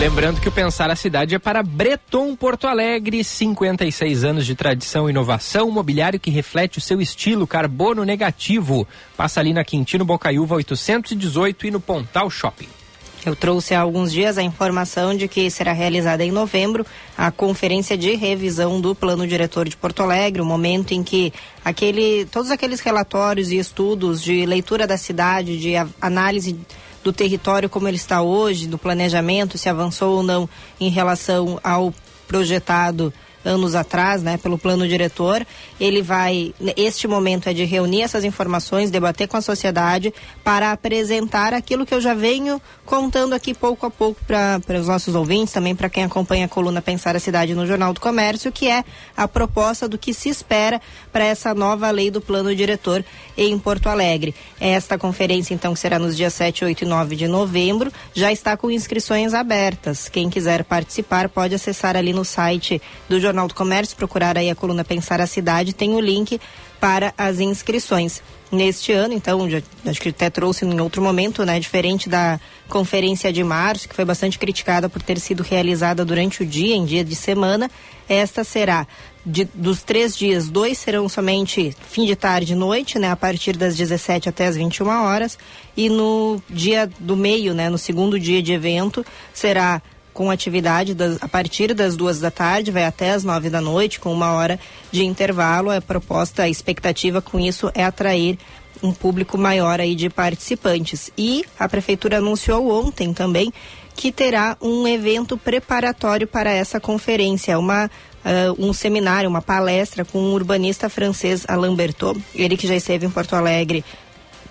Lembrando que o Pensar a Cidade é para Breton Porto Alegre, 56 anos de tradição e inovação, mobiliário que reflete o seu estilo carbono negativo. Passa ali na Quintino Bocaiúva 818 e no Pontal Shopping. Eu trouxe há alguns dias a informação de que será realizada em novembro a conferência de revisão do plano diretor de Porto Alegre, o momento em que aquele, todos aqueles relatórios e estudos de leitura da cidade, de análise do território como ele está hoje, do planejamento, se avançou ou não em relação ao projetado anos atrás, né, pelo plano diretor. Ele vai, este momento é de reunir essas informações, debater com a sociedade para apresentar aquilo que eu já venho contando aqui pouco a pouco para os nossos ouvintes, também para quem acompanha a coluna Pensar a Cidade no Jornal do Comércio, que é a proposta do que se espera para essa nova lei do plano diretor em Porto Alegre. Esta conferência, então, que será nos dias 7, 8 e 9 de novembro, já está com inscrições abertas. Quem quiser participar pode acessar ali no site do Jornal do Comércio, procurar aí a coluna Pensar a Cidade, tem o link para as inscrições. Neste ano, então, já, acho que até trouxe em outro momento, né? Diferente da conferência de março, que foi bastante criticada por ter sido realizada durante o dia, em dia de semana, esta será de- dos três dias, dois serão somente fim de tarde e noite, né? A partir das 17 até as 21 horas. E no dia do meio, né? No segundo dia de evento, será com atividade das- a partir das duas da tarde, vai até as nove da noite, com uma hora de intervalo. A proposta, a expectativa com isso é atrair um público maior aí de participantes. E a prefeitura anunciou ontem também que terá um evento preparatório para essa conferência, uma ah, um seminário, uma palestra com o urbanista francês Alain Bertot, ele que já esteve em Porto Alegre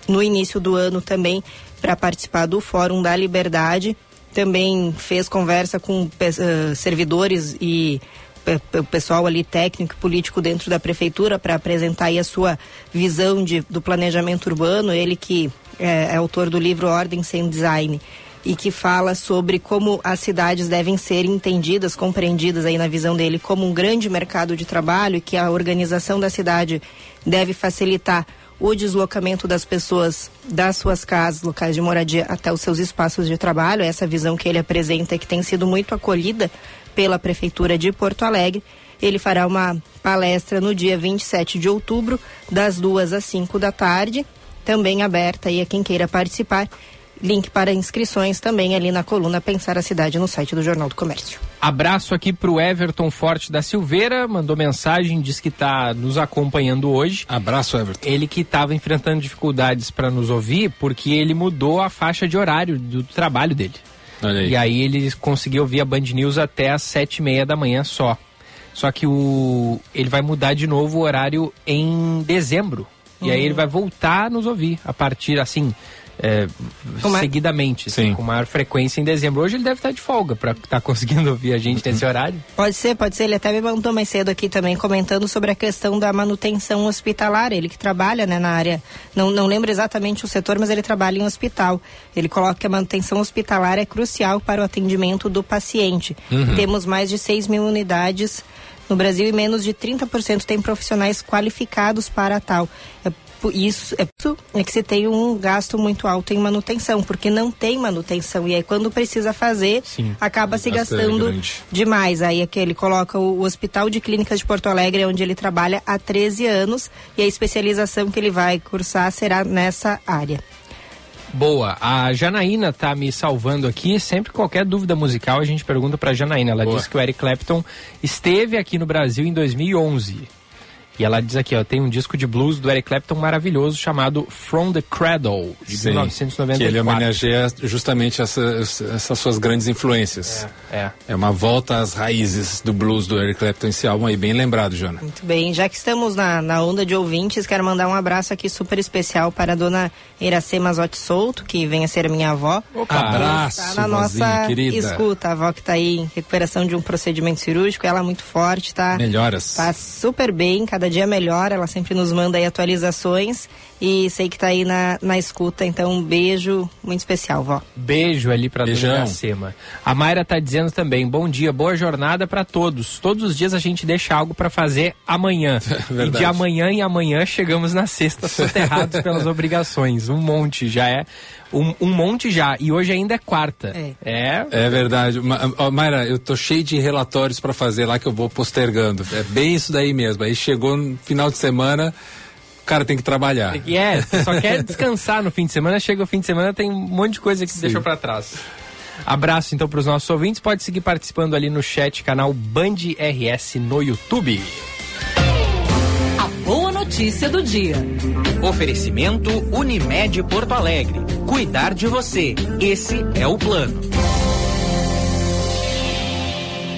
no início do ano também para participar do Fórum da Liberdade. Também fez conversa com eh, servidores e o pessoal ali técnico e político dentro da prefeitura para apresentar aí a sua visão de, do planejamento urbano. Ele que é, é autor do livro Ordem Sem Design e que fala sobre como as cidades devem ser entendidas, compreendidas aí na visão dele como um grande mercado de trabalho e que a organização da cidade deve facilitar o deslocamento das pessoas das suas casas, locais de moradia até os seus espaços de trabalho. Essa visão que ele apresenta e que tem sido muito acolhida pela prefeitura de Porto Alegre. Ele fará uma palestra no dia 27 de outubro, das duas às 5 da tarde, também aberta aí a quem queira participar. Link para inscrições também ali na coluna Pensar a Cidade no site do Jornal do Comércio. Abraço aqui pro Everton Forte da Silveira, mandou mensagem, diz que está nos acompanhando hoje. Abraço, Everton. Ele que estava enfrentando dificuldades para nos ouvir porque ele mudou a faixa de horário do trabalho dele. Aí. E aí ele conseguiu ouvir a Band News até às sete e meia da manhã só. Só que o ele vai mudar de novo o horário em dezembro. E aí Uhum. ele vai voltar a nos ouvir a partir, assim, é, seguidamente, assim, com maior frequência em dezembro. Hoje ele deve estar de folga para estar [LAUGHS] conseguindo ouvir a gente nesse horário. Pode ser, pode ser. Ele até me mandou mais cedo aqui também comentando sobre a questão da manutenção hospitalar. Ele que trabalha né, na área, não, não lembro exatamente o setor, mas ele trabalha em hospital. Ele coloca que a manutenção hospitalar é crucial para o atendimento do paciente. Uhum. Temos mais de 6 mil unidades no Brasil e menos de 30% tem profissionais qualificados para tal. É isso é, isso é que se tem um gasto muito alto em manutenção, porque não tem manutenção. E aí, quando precisa fazer, acaba se é gastando grande. demais. Aí aqui ele coloca o, o Hospital de Clínicas de Porto Alegre, onde ele trabalha há 13 anos, e a especialização que ele vai cursar será nessa área. Boa, a Janaína tá me salvando aqui. Sempre qualquer dúvida musical a gente pergunta pra Janaína. Ela Boa. disse que o Eric Clapton esteve aqui no Brasil em 2011. E ela diz aqui, ó, tem um disco de blues do Eric Clapton maravilhoso chamado From the Cradle, de Sim, 1994. Que ele homenageia justamente essas, essas suas grandes influências. É, É uma volta às raízes do blues do Eric Clapton, esse álbum aí, bem lembrado, Jona. Muito bem, já que estamos na, na onda de ouvintes, quero mandar um abraço aqui super especial para a dona Iracema Zotti Souto, que vem a ser minha avó. Abraço, Está na nossa querida. escuta, a avó que está aí em recuperação de um procedimento cirúrgico, ela é muito forte, tá? Melhoras. Tá super bem, cada cada dia melhor, ela sempre nos manda aí atualizações e sei que tá aí na, na escuta, então um beijo muito especial, vó. Beijo ali pra Dona Beijão. Iracema. A Mayra tá dizendo também, bom dia, boa jornada pra todos. Todos os dias a gente deixa algo pra fazer amanhã. [LAUGHS] e de amanhã em amanhã chegamos na sexta soterrados [LAUGHS] pelas obrigações. Um monte já é. Um, um monte já. E hoje ainda é quarta. É. É verdade. Ma- ó, Mayra, eu tô cheio de relatórios pra fazer lá que eu vou postergando. É bem isso daí mesmo. Aí chegou no final de semana, o cara tem que trabalhar. É, você só [LAUGHS] quer descansar no fim de semana, chega o fim de semana, tem um monte de coisa que deixou pra trás. Abraço então pros nossos ouvintes, pode seguir participando ali no chat, canal Band RS no YouTube. A boa notícia do dia. Oferecimento Unimed Porto Alegre. Cuidar de você. Esse é o plano.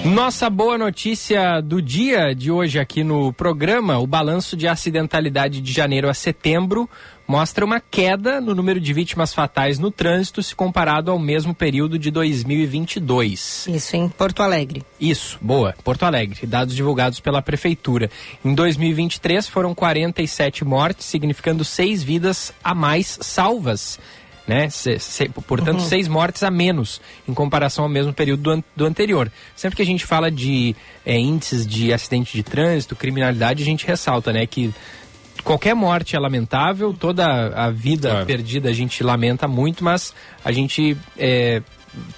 Nossa boa notícia do dia de hoje aqui no programa, o balanço de acidentalidade de janeiro a setembro mostra uma queda no número de vítimas fatais no trânsito se comparado ao mesmo período de 2022. Isso em Porto Alegre. Isso, boa. Porto Alegre, dados divulgados pela prefeitura. Em 2023 foram 47 mortes, significando seis vidas a mais salvas. Né? Se- se- portanto, Uhum. seis mortes a menos em comparação ao mesmo período do, an- do anterior. Sempre que a gente fala de eh, índices de acidente de trânsito, criminalidade, a gente ressalta né, que qualquer morte é lamentável, toda a vida perdida a gente lamenta muito, mas a gente eh,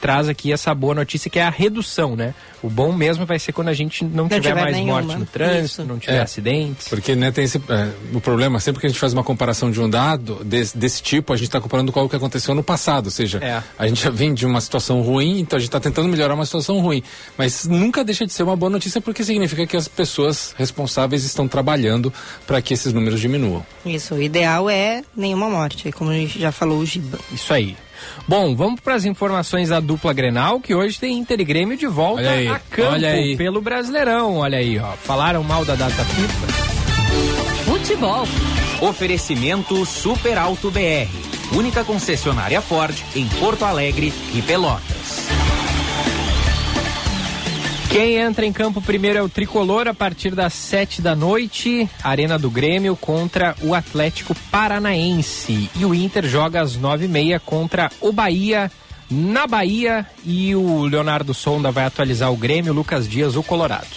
traz aqui essa boa notícia que é a redução, né? O bom mesmo vai ser quando a gente não, tiver, tiver mais nenhuma. morte no trânsito, não tiver É. acidentes. Porque né, tem esse, é, o problema, sempre que a gente faz uma comparação de um dado desse, desse tipo, a gente está comparando com algo que aconteceu no passado. Ou seja, É. a gente já vem de uma situação ruim, então a gente está tentando melhorar uma situação ruim. Mas nunca deixa de ser uma boa notícia porque significa que as pessoas responsáveis estão trabalhando para que esses números diminuam. Isso, o ideal é nenhuma morte, como a gente já falou o Giba. Isso aí. Bom, vamos para as informações da dupla Grenal, que hoje tem Inter e Grêmio de volta Olha aí, a campo olha aí. pelo Brasileirão. Olha aí, ó. Falaram mal da data FIFA. Futebol. Oferecimento Super Alto BR. Única concessionária Ford em Porto Alegre e Pelotas. Quem entra em campo primeiro é o Tricolor a partir das sete da noite, Arena do Grêmio contra o Atlético Paranaense. E o Inter joga às nove e meia contra o Bahia, na Bahia. E o Leonardo Sonda vai atualizar o Grêmio, Lucas Dias, o Colorado.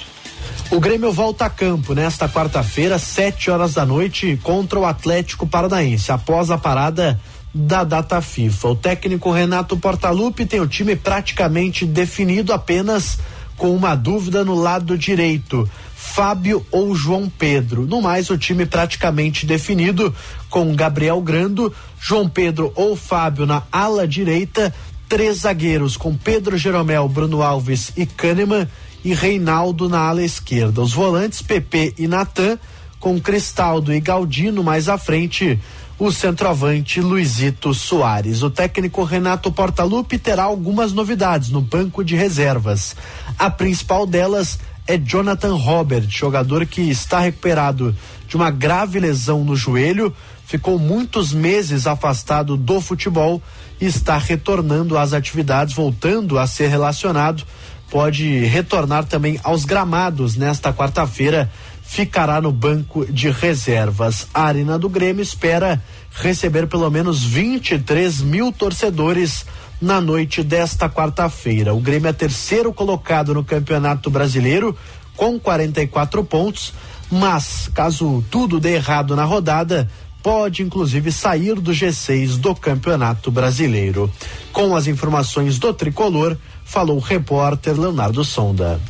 O Grêmio volta a campo nesta quarta-feira, sete horas da noite, contra o Atlético Paranaense, após a parada da data FIFA. O técnico Renato Portaluppi tem o time praticamente definido apenas com uma dúvida no lado direito. Fábio ou João Pedro. No mais, o time praticamente definido com Gabriel Grando, João Pedro ou Fábio na ala direita, três zagueiros com Pedro Jeromel, Bruno Alves e Kahneman e Reinaldo na ala esquerda. Os volantes PP e Natan com Cristaldo e Galdino mais à frente. O centroavante Luizito Soares. O técnico Renato Portaluppi terá algumas novidades no banco de reservas. A principal delas é Jonathan Robert, jogador que está recuperado de uma grave lesão no joelho, ficou muitos meses afastado do futebol e está retornando às atividades, voltando a ser relacionado. Pode retornar também aos gramados nesta quarta-feira. Ficará no banco de reservas. A Arena do Grêmio espera receber pelo menos 23 mil torcedores na noite desta quarta-feira. O Grêmio é terceiro colocado no Campeonato Brasileiro com 44 pontos, mas caso tudo dê errado na rodada, pode inclusive sair do G6 do Campeonato Brasileiro. Com as informações do tricolor, falou o repórter Leonardo Sonda.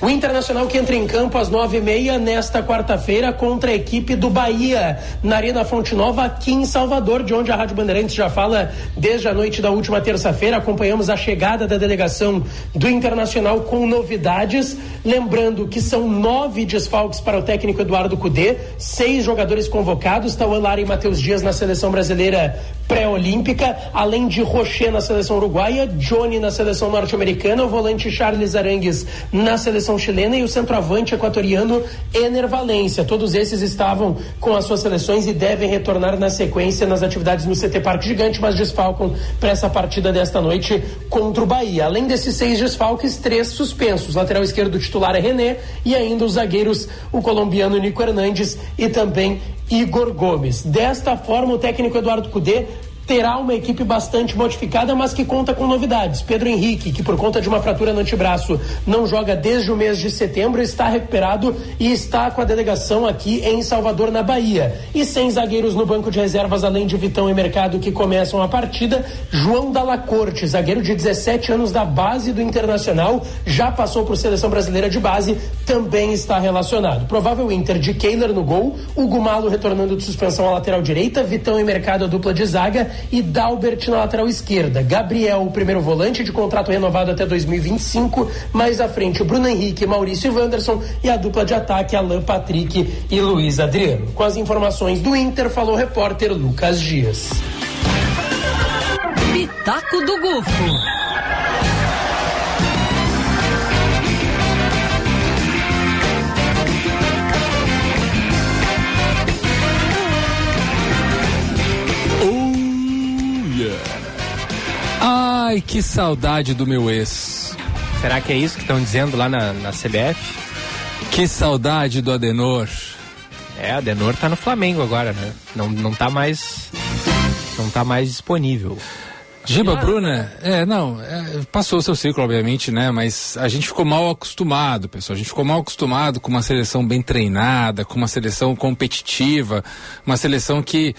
O Internacional que entra em campo às nove e meia nesta quarta-feira contra a equipe do Bahia, na Arena Fonte Nova, aqui em Salvador, de onde a Rádio Bandeirantes já fala desde a noite da última terça-feira. Acompanhamos a chegada da delegação do Internacional com novidades. Lembrando que são nove desfalques para o técnico Eduardo Cudê, seis jogadores convocados, Tauan e Matheus Dias na seleção brasileira pré-olímpica, além de Rocher na seleção uruguaia, Johnny na seleção norte-americana, o volante Charles Arangues na seleção seleção chilena e o centroavante equatoriano Ener Valência. Todos esses estavam com as suas seleções e devem retornar na sequência nas atividades no CT Parque Gigante, mas desfalcam para essa partida desta noite contra o Bahia. Além desses seis desfalques, três suspensos. Lateral esquerdo titular é René e ainda os zagueiros, o colombiano Nico Hernandes e também Igor Gomes. Desta forma, o técnico Eduardo Cudê terá uma equipe bastante modificada, mas que conta com novidades. Pedro Henrique, que por conta de uma fratura no antebraço não joga desde o mês de setembro, está recuperado e está com a delegação aqui em Salvador, na Bahia. E sem zagueiros no banco de reservas, além de Vitão e Mercado, que começam a partida, João Dalacorte, zagueiro de 17 anos da base do Internacional, já passou por seleção brasileira de base, também está relacionado. Provável Inter de Kehler no gol, Hugo Malo retornando de suspensão à lateral direita, Vitão e Mercado a dupla de zaga e Dalbert na lateral esquerda. Gabriel, o primeiro volante de contrato renovado até 2025. Mais à frente, Bruno Henrique, Maurício Wanderson e a dupla de ataque Alan Patrick e Luiz Adriano. Com as informações do Inter, falou o repórter Lucas Dias. Pitaco do Gufo. Ai, que saudade do meu ex. Será que é isso que estão dizendo lá na, na CBF? Que saudade do Adenor. É, Adenor tá no Flamengo agora, né? Não, não tá mais. Não tá mais disponível. Giba Bruna, é, não, é, passou o seu ciclo, obviamente, né? Mas a gente ficou mal acostumado, pessoal. A gente ficou mal acostumado com uma seleção bem treinada, com uma seleção competitiva, uma seleção que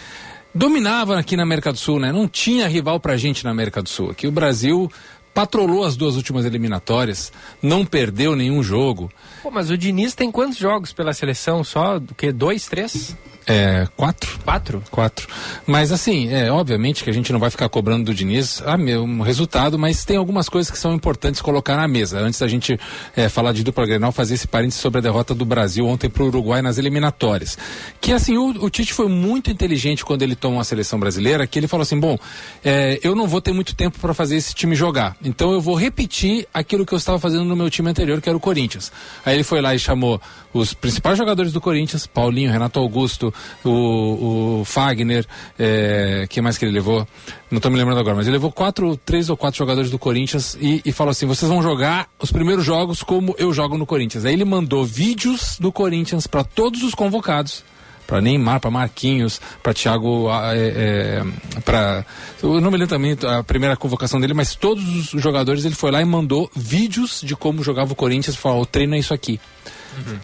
dominava aqui na América do Sul, né? Não tinha rival pra gente na América do Sul. Aqui o Brasil patrolou as duas últimas eliminatórias, não perdeu nenhum jogo. Pô, mas o Diniz tem quantos jogos pela seleção? Só do que? Dois, três? É, quatro. Quatro? Quatro. Mas assim, é, obviamente que a gente não vai ficar cobrando do Diniz ah, meu, um resultado, mas tem algumas coisas que são importantes colocar na mesa. Antes da gente é, falar de dupla Grenal, fazer esse parênteses sobre a derrota do Brasil ontem para o Uruguai nas eliminatórias. Que assim, o, o, Tite foi muito inteligente quando ele tomou a seleção brasileira, que ele falou assim, bom, é, eu não vou ter muito tempo para fazer esse time jogar, então eu vou repetir aquilo que eu estava fazendo no meu time anterior, que era o Corinthians. Aí ele foi lá e chamou os principais jogadores do Corinthians, Paulinho, Renato Augusto, o, o Fagner, é, que mais que ele levou? Não estou me lembrando agora, mas ele levou quatro, três ou quatro jogadores do Corinthians e, e falou assim: vocês vão jogar os primeiros jogos como eu jogo no Corinthians. Aí ele mandou vídeos do Corinthians para todos os convocados para Neymar, para Marquinhos, para Thiago, é, é, para eu não me lembro também a primeira convocação dele, mas todos os jogadores ele foi lá e mandou vídeos de como jogava o Corinthians, falou, o treino é isso aqui.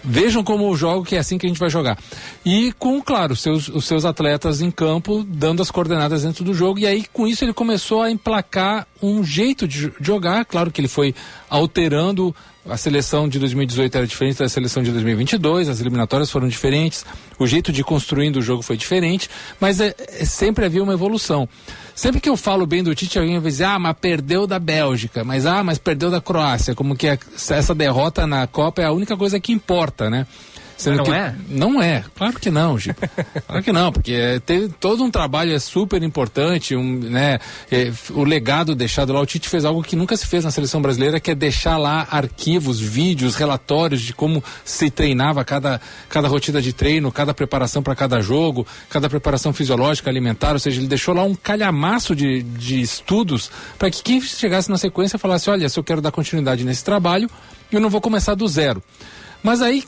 Vejam como eu jogo, que é assim que a gente vai jogar. E com, claro, seus, os seus atletas em campo dando as coordenadas dentro do jogo. E aí, com isso, ele começou a emplacar um jeito de jogar. Claro que ele foi alterando. A seleção de 2018 era diferente da seleção de 2022, as eliminatórias foram diferentes, o jeito de construindo o jogo foi diferente, mas é, é, sempre havia uma evolução. Sempre que eu falo bem do Tite, alguém vai dizer, ah, mas perdeu da Bélgica, mas ah, mas perdeu da Croácia, como que essa derrota na Copa é a única coisa que importa, né? Sendo não que, é? Não é, claro que não, Gico. claro que não, porque teve todo um trabalho é super importante, um, né, é, o legado deixado lá, o Tite fez algo que nunca se fez na seleção brasileira, que é deixar lá arquivos, vídeos, relatórios de como se treinava cada, cada rotina de treino, cada preparação para cada jogo, cada preparação fisiológica, alimentar, ou seja, ele deixou lá um calhamaço de, de estudos para que quem chegasse na sequência falasse, olha, se eu quero dar continuidade nesse trabalho, eu não vou começar do zero. Mas aí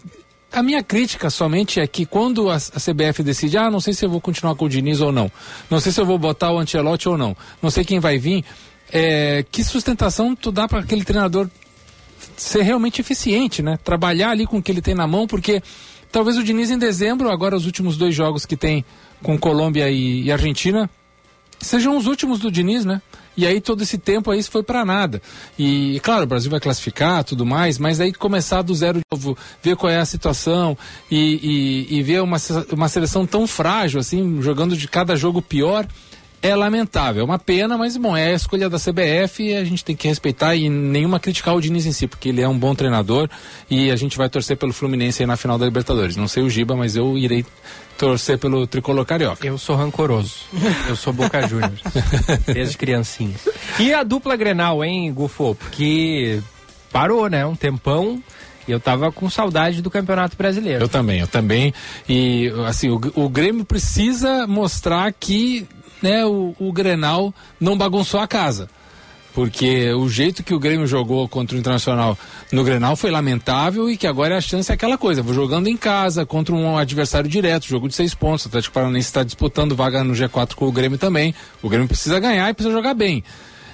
a minha crítica somente é que quando a, a, CBF decide, ah, não sei se eu vou continuar com o Diniz ou não, não sei se eu vou botar o Ancelotti ou não, não sei quem vai vir, é, que sustentação tu dá para aquele treinador ser realmente eficiente, né? Trabalhar ali com o que ele tem na mão, porque talvez o Diniz em dezembro, agora os últimos dois jogos que tem com Colômbia e, e Argentina, sejam os últimos do Diniz, né? E aí todo esse tempo aí foi para nada. E claro, o Brasil vai classificar, tudo mais, mas aí começar do zero de novo, ver qual é a situação e, e, e ver uma, uma seleção tão frágil, assim, jogando de cada jogo pior é lamentável, é uma pena, mas bom, é a escolha da CBF e a gente tem que respeitar e nenhuma criticar o Diniz em si, porque ele é um bom treinador e a gente vai torcer pelo Fluminense aí na final da Libertadores. Não sei o Giba, mas eu irei torcer pelo tricolor carioca. Eu sou rancoroso. Eu sou Boca Juniors. [LAUGHS] desde criancinha. E a dupla Grenal, hein, Gufo? Porque parou, né? Um tempão E eu tava com saudade do Campeonato Brasileiro. Eu também, eu também. E assim, o, o Grêmio precisa mostrar que né, o, o Grenal não bagunçou a casa. Porque o jeito que o Grêmio jogou contra o Internacional no Grenal foi lamentável e que agora a chance é aquela coisa, vou jogando em casa contra um adversário direto, jogo de seis pontos, o Atlético Paranaense está disputando vaga no G4 com o Grêmio também. O Grêmio precisa ganhar e precisa jogar bem.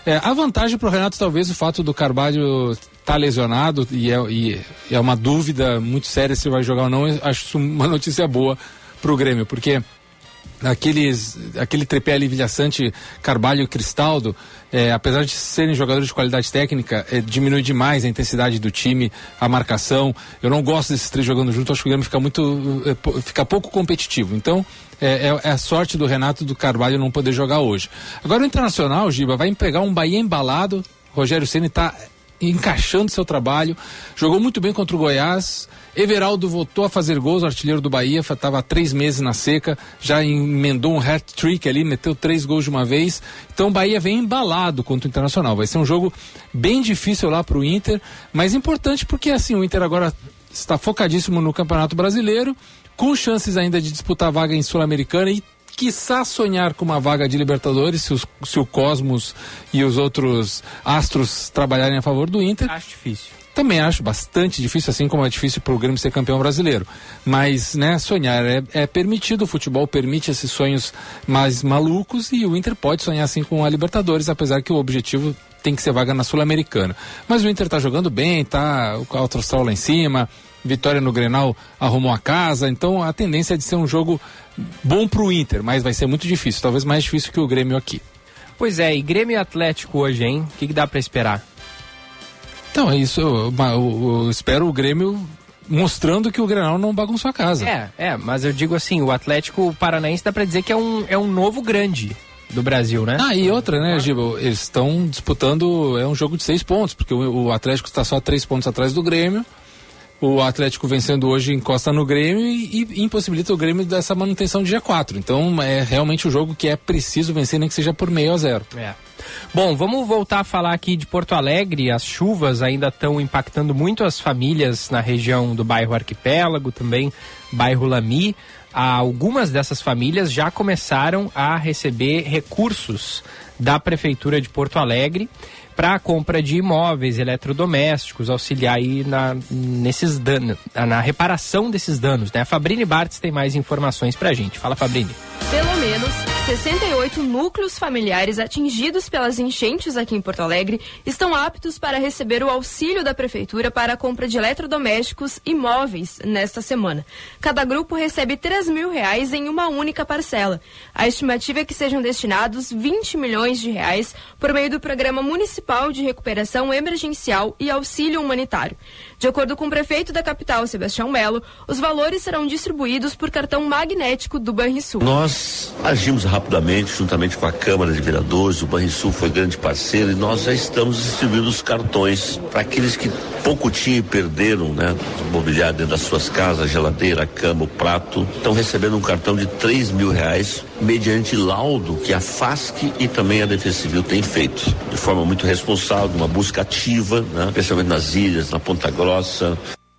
É, a vantagem para o Renato talvez o fato do Carvalho estar tá lesionado e é, e é uma dúvida muito séria se vai jogar ou não, acho uma notícia boa para o Grêmio, porque aqueles, aquele tripé ali, Vilhaçante, Carvalho e Cristaldo, é, apesar de serem jogadores de qualidade técnica, é, diminui demais a intensidade do time, a marcação. Eu não gosto desses três jogando junto, acho que o Grêmio fica muito, é, fica pouco competitivo. Então, é, é, é, a sorte do Renato do Carvalho não poder jogar hoje. Agora o Internacional, Giba, vai pegar um Bahia embalado. Rogério Ceni está encaixando seu trabalho, jogou muito bem contra o Goiás. Everaldo voltou a fazer gols, o artilheiro do Bahia, estava há três meses na seca, já emendou um hat-trick ali, meteu três gols de uma vez. Então o Bahia vem embalado contra o Internacional. Vai ser um jogo bem difícil lá para o Inter, mas importante porque assim o Inter agora está focadíssimo no Campeonato Brasileiro, com chances ainda de disputar a vaga em Sul-Americana e quiçá sonhar com uma vaga de Libertadores se, os, se o Cosmos e os outros astros trabalharem a favor do Inter. Acho difícil. Também acho bastante difícil, assim como é difícil para o Grêmio ser campeão brasileiro. Mas, né, sonhar é, é, permitido, o futebol permite esses sonhos mais malucos e o Inter pode sonhar assim com a Libertadores, apesar que o objetivo tem que ser vaga na Sul-Americana. Mas o Inter está jogando bem, tá o Alto Astral lá em cima, vitória no Grenal arrumou a casa, então a tendência é de ser um jogo bom para o Inter, mas vai ser muito difícil, talvez mais difícil que o Grêmio aqui. Pois é, e Grêmio e Atlético hoje, hein? O que, que dá para esperar? Então, é isso. Eu, eu, eu espero o Grêmio mostrando que o Grenal não bagunçou a casa. É, é, mas eu digo assim, o Atlético Paranaense dá para dizer que é um, é um novo grande do Brasil, né? Ah, e outra, né, Giba? Eles estão disputando, é um jogo de seis pontos, porque o, o Atlético está só três pontos atrás do Grêmio. O Atlético vencendo hoje encosta no Grêmio e, e impossibilita o Grêmio dessa manutenção de G4. Então é realmente o um jogo que é preciso vencer, nem que seja por meio a zero. É. Bom, vamos voltar a falar aqui de Porto Alegre. As chuvas ainda estão impactando muito as famílias na região do bairro Arquipélago, também bairro Lami. Algumas dessas famílias já começaram a receber recursos da Prefeitura de Porto Alegre para a compra de imóveis, eletrodomésticos, auxiliar aí na, nesses danos, na reparação desses danos. Né? A Fabrini Bartz tem mais informações para a gente. Fala, Fabrini. Pelo menos 68 núcleos familiares atingidos pelas enchentes aqui em Porto Alegre estão aptos para receber o auxílio da Prefeitura para a compra de eletrodomésticos e móveis nesta semana. Cada grupo recebe 3 mil reais em uma única parcela. A estimativa é que sejam destinados 20 milhões de reais por meio do Programa Municipal de Recuperação Emergencial e Auxílio Humanitário. De acordo com o prefeito da capital, Sebastião Melo, os valores serão distribuídos por cartão magnético do Banrisul. Nós agimos rapidamente, juntamente com a Câmara de Vereadores, o Banrisul foi grande parceiro e nós já estamos distribuindo os cartões para aqueles que pouco tinham e perderam, né? O mobiliário dentro das suas casas, geladeira, cama, o prato, estão recebendo um cartão de 3 mil reais mediante laudo que a FASC e também a Defesa Civil têm feito, de forma muito responsável, uma busca ativa, né? especialmente nas ilhas, na Ponta Grossa.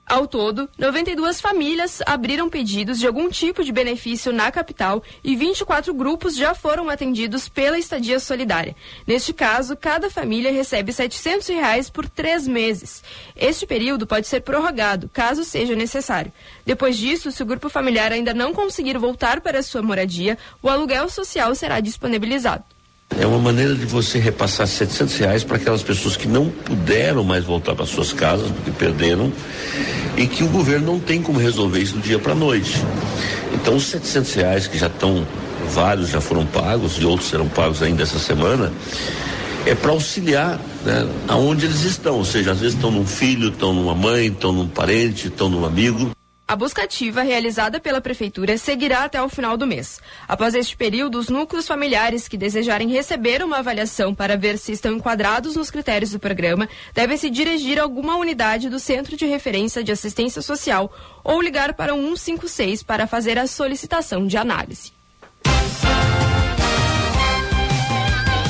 Ao todo, 92 famílias abriram pedidos de algum tipo de benefício na capital e 24 grupos já foram atendidos pela estadia solidária. Neste caso, cada família recebe 700 reais por três meses. Este período pode ser prorrogado, caso seja necessário. Depois disso, se o grupo familiar ainda não conseguir voltar para sua moradia, o aluguel social será disponibilizado. É uma maneira de você repassar 700 reais para aquelas pessoas que não puderam mais voltar para suas casas, porque perderam, e que o governo não tem como resolver isso do dia para a noite. Então, os 700 reais que já estão, vários já foram pagos e outros serão pagos ainda essa semana, é para auxiliar né, aonde eles estão. Ou seja, às vezes estão num filho, estão numa mãe, estão num parente, estão num amigo. A busca ativa realizada pela Prefeitura seguirá até o final do mês. Após este período, os núcleos familiares que desejarem receber uma avaliação para ver se estão enquadrados nos critérios do programa devem se dirigir a alguma unidade do Centro de Referência de Assistência Social ou ligar para o 156 para fazer a solicitação de análise.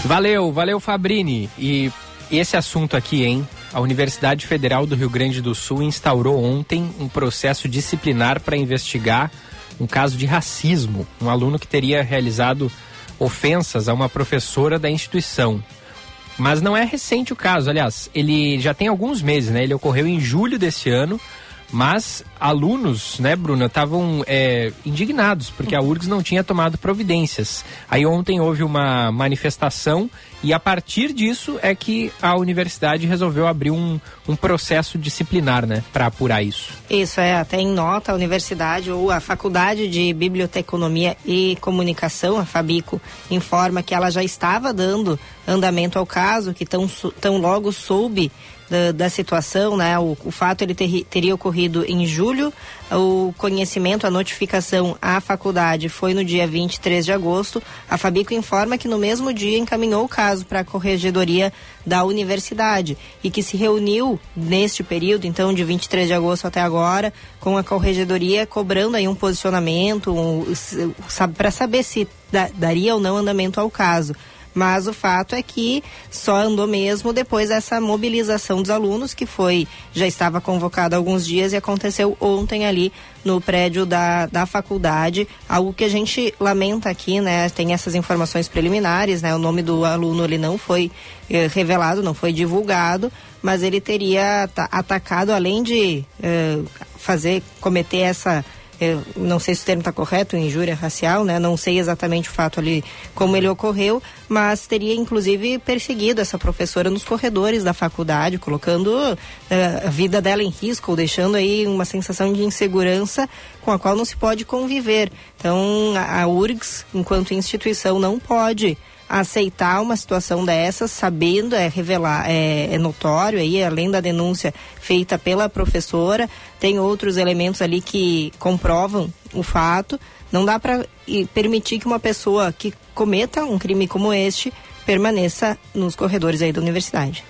Valeu, valeu Fabrini. E esse assunto aqui, hein? A Universidade Federal do Rio Grande do Sul instaurou ontem um processo disciplinar para investigar um caso de racismo. Um aluno que teria realizado ofensas a uma professora da instituição. Mas não é recente o caso, aliás, ele já tem alguns meses, né? Ele ocorreu em julho desse ano, mas alunos, né, Bruna, estavam é, indignados porque a URGS não tinha tomado providências. Aí ontem houve uma manifestação e a partir disso é que a universidade resolveu abrir um, um processo disciplinar, né, para apurar isso. Isso é, até em nota a universidade ou a Faculdade de Biblioteconomia e Comunicação, a Fabico, informa que ela já estava dando andamento ao caso, que tão, tão logo soube da, da situação, né? O, o fato ele ter- teria ocorrido em julho, o conhecimento, a notificação à faculdade foi no dia 23 de agosto. A Fabico informa que no mesmo dia encaminhou o caso para a corregedoria da universidade e que se reuniu neste período, então de 23 de agosto até agora, com a corregedoria cobrando aí um posicionamento, um, para saber se da- daria ou não andamento ao caso. Mas o fato é que só andou mesmo depois dessa mobilização dos alunos, que foi, já estava convocada há alguns dias e aconteceu ontem ali no prédio da, da faculdade. Algo que a gente lamenta aqui, né? Tem essas informações preliminares, né? O nome do aluno ele não foi eh, revelado, não foi divulgado, mas ele teria ta- atacado, além de eh, fazer, cometer essa eu não sei se o termo está correto, injúria racial, né? Não sei exatamente o fato ali como ele ocorreu, mas teria inclusive perseguido essa professora nos corredores da faculdade, colocando eh, a vida dela em risco, ou deixando aí uma sensação de insegurança com a qual não se pode conviver. Então, a, a URGS, enquanto instituição, não pode aceitar uma situação dessas, sabendo, é revelar, é, é notório aí, além da denúncia feita pela professora, tem outros elementos ali que comprovam o fato. Não dá para permitir que uma pessoa que cometa um crime como este permaneça nos corredores aí da universidade.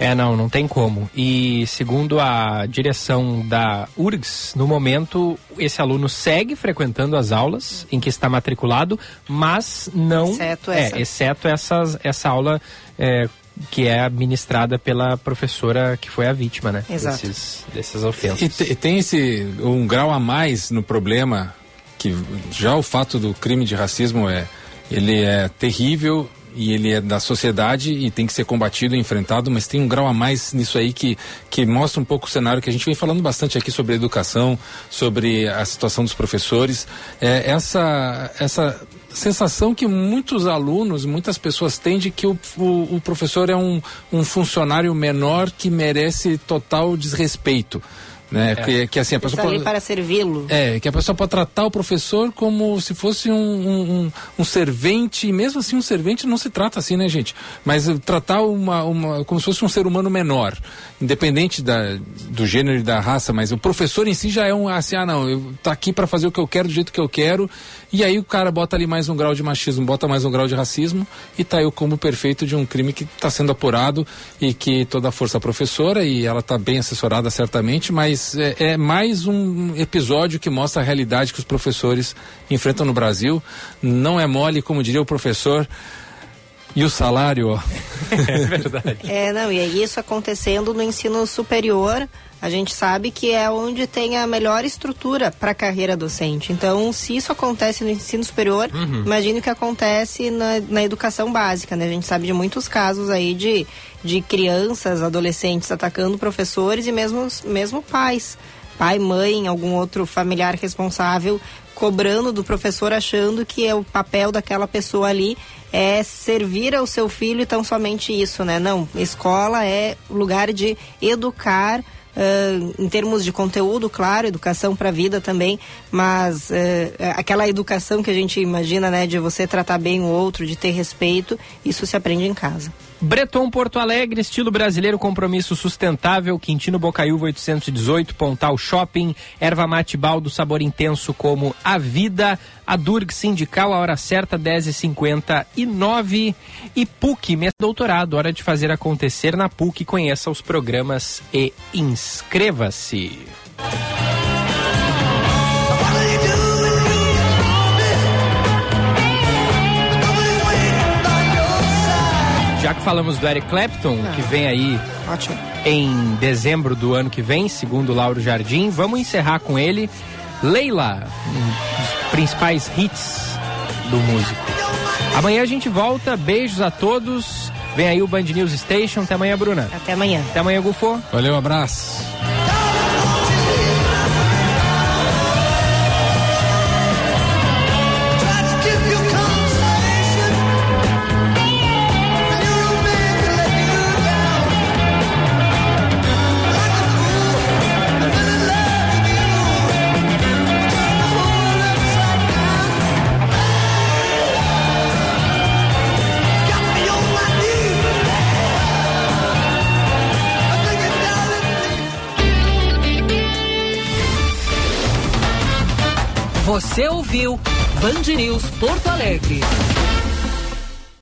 É, não, não tem como. E segundo a direção da URGS, no momento esse aluno segue frequentando as aulas em que está matriculado, mas não. Exceto é, essa. exceto essas, essa aula é, que é administrada pela professora que foi a vítima, né? Exato. Desses, dessas ofensas. E, te- e tem esse um grau a mais no problema que já o fato do crime de racismo é ele é terrível e ele é da sociedade e tem que ser combatido e enfrentado, mas tem um grau a mais nisso aí que, que mostra um pouco o cenário que a gente vem falando bastante aqui sobre educação, sobre a situação dos professores. É, essa, essa sensação que muitos alunos, muitas pessoas têm de que o, o, o professor é um, um funcionário menor que merece total desrespeito. Né? É. Que, que assim, a pessoa pode- para servi-lo. é, que a pessoa pode tratar o professor como se fosse um, um, um- servente, e mesmo assim um servente não se trata assim, né, gente? Mas tratar uma, uma, como se fosse um ser humano menor, independente da, do gênero e da raça, mas o professor em si já é um assim, ah não, eu tá aqui para fazer o que eu quero, do jeito que eu quero, e aí o cara bota ali mais um grau de machismo, bota mais um grau de racismo, e tá aí o combo perfeito de um crime que está sendo apurado e que toda a força professora, e ela está bem assessorada certamente, mas é, é mais um episódio que mostra a realidade que os professores enfrentam no Brasil. Não é mole, como diria o professor. E o salário, ó. [LAUGHS] É verdade. É, não, e é isso acontecendo no ensino superior, a gente sabe que é onde tem a melhor estrutura para a carreira docente. Então, se isso acontece no ensino superior, Uhum. imagine o que acontece na, na educação básica, né? A gente sabe de muitos casos aí de, de crianças, adolescentes atacando professores e mesmo, mesmo pais. Pai, mãe, algum outro familiar responsável cobrando do professor achando que é o papel daquela pessoa ali é servir ao seu filho e tão somente isso, né? Não, escola é lugar de educar ah, em termos de conteúdo, claro, educação para a vida também, mas eh, aquela educação que a gente imagina, né, de você tratar bem o outro, de ter respeito, isso se aprende em casa. Breton Porto Alegre, estilo brasileiro, compromisso sustentável, Quintino Bocaiúva 818, Pontal Shopping, Erva Mate Baldo, sabor intenso como a vida, a Durg Sindical, a hora certa 10h59 e PUC, mês doutorado, hora de fazer acontecer na PUC, conheça os programas e inscreva-se. Já que falamos do Eric Clapton, que vem aí em dezembro do ano que vem, segundo Lauro Jardim. Vamos encerrar com ele. Leila, um dos principais hits do músico. Amanhã a gente volta. Beijos a todos. Vem aí o Band News Station. Até amanhã, Bruna. Até amanhã. Até amanhã, Gufo. Valeu, abraço. Você ouviu Band News Porto Alegre.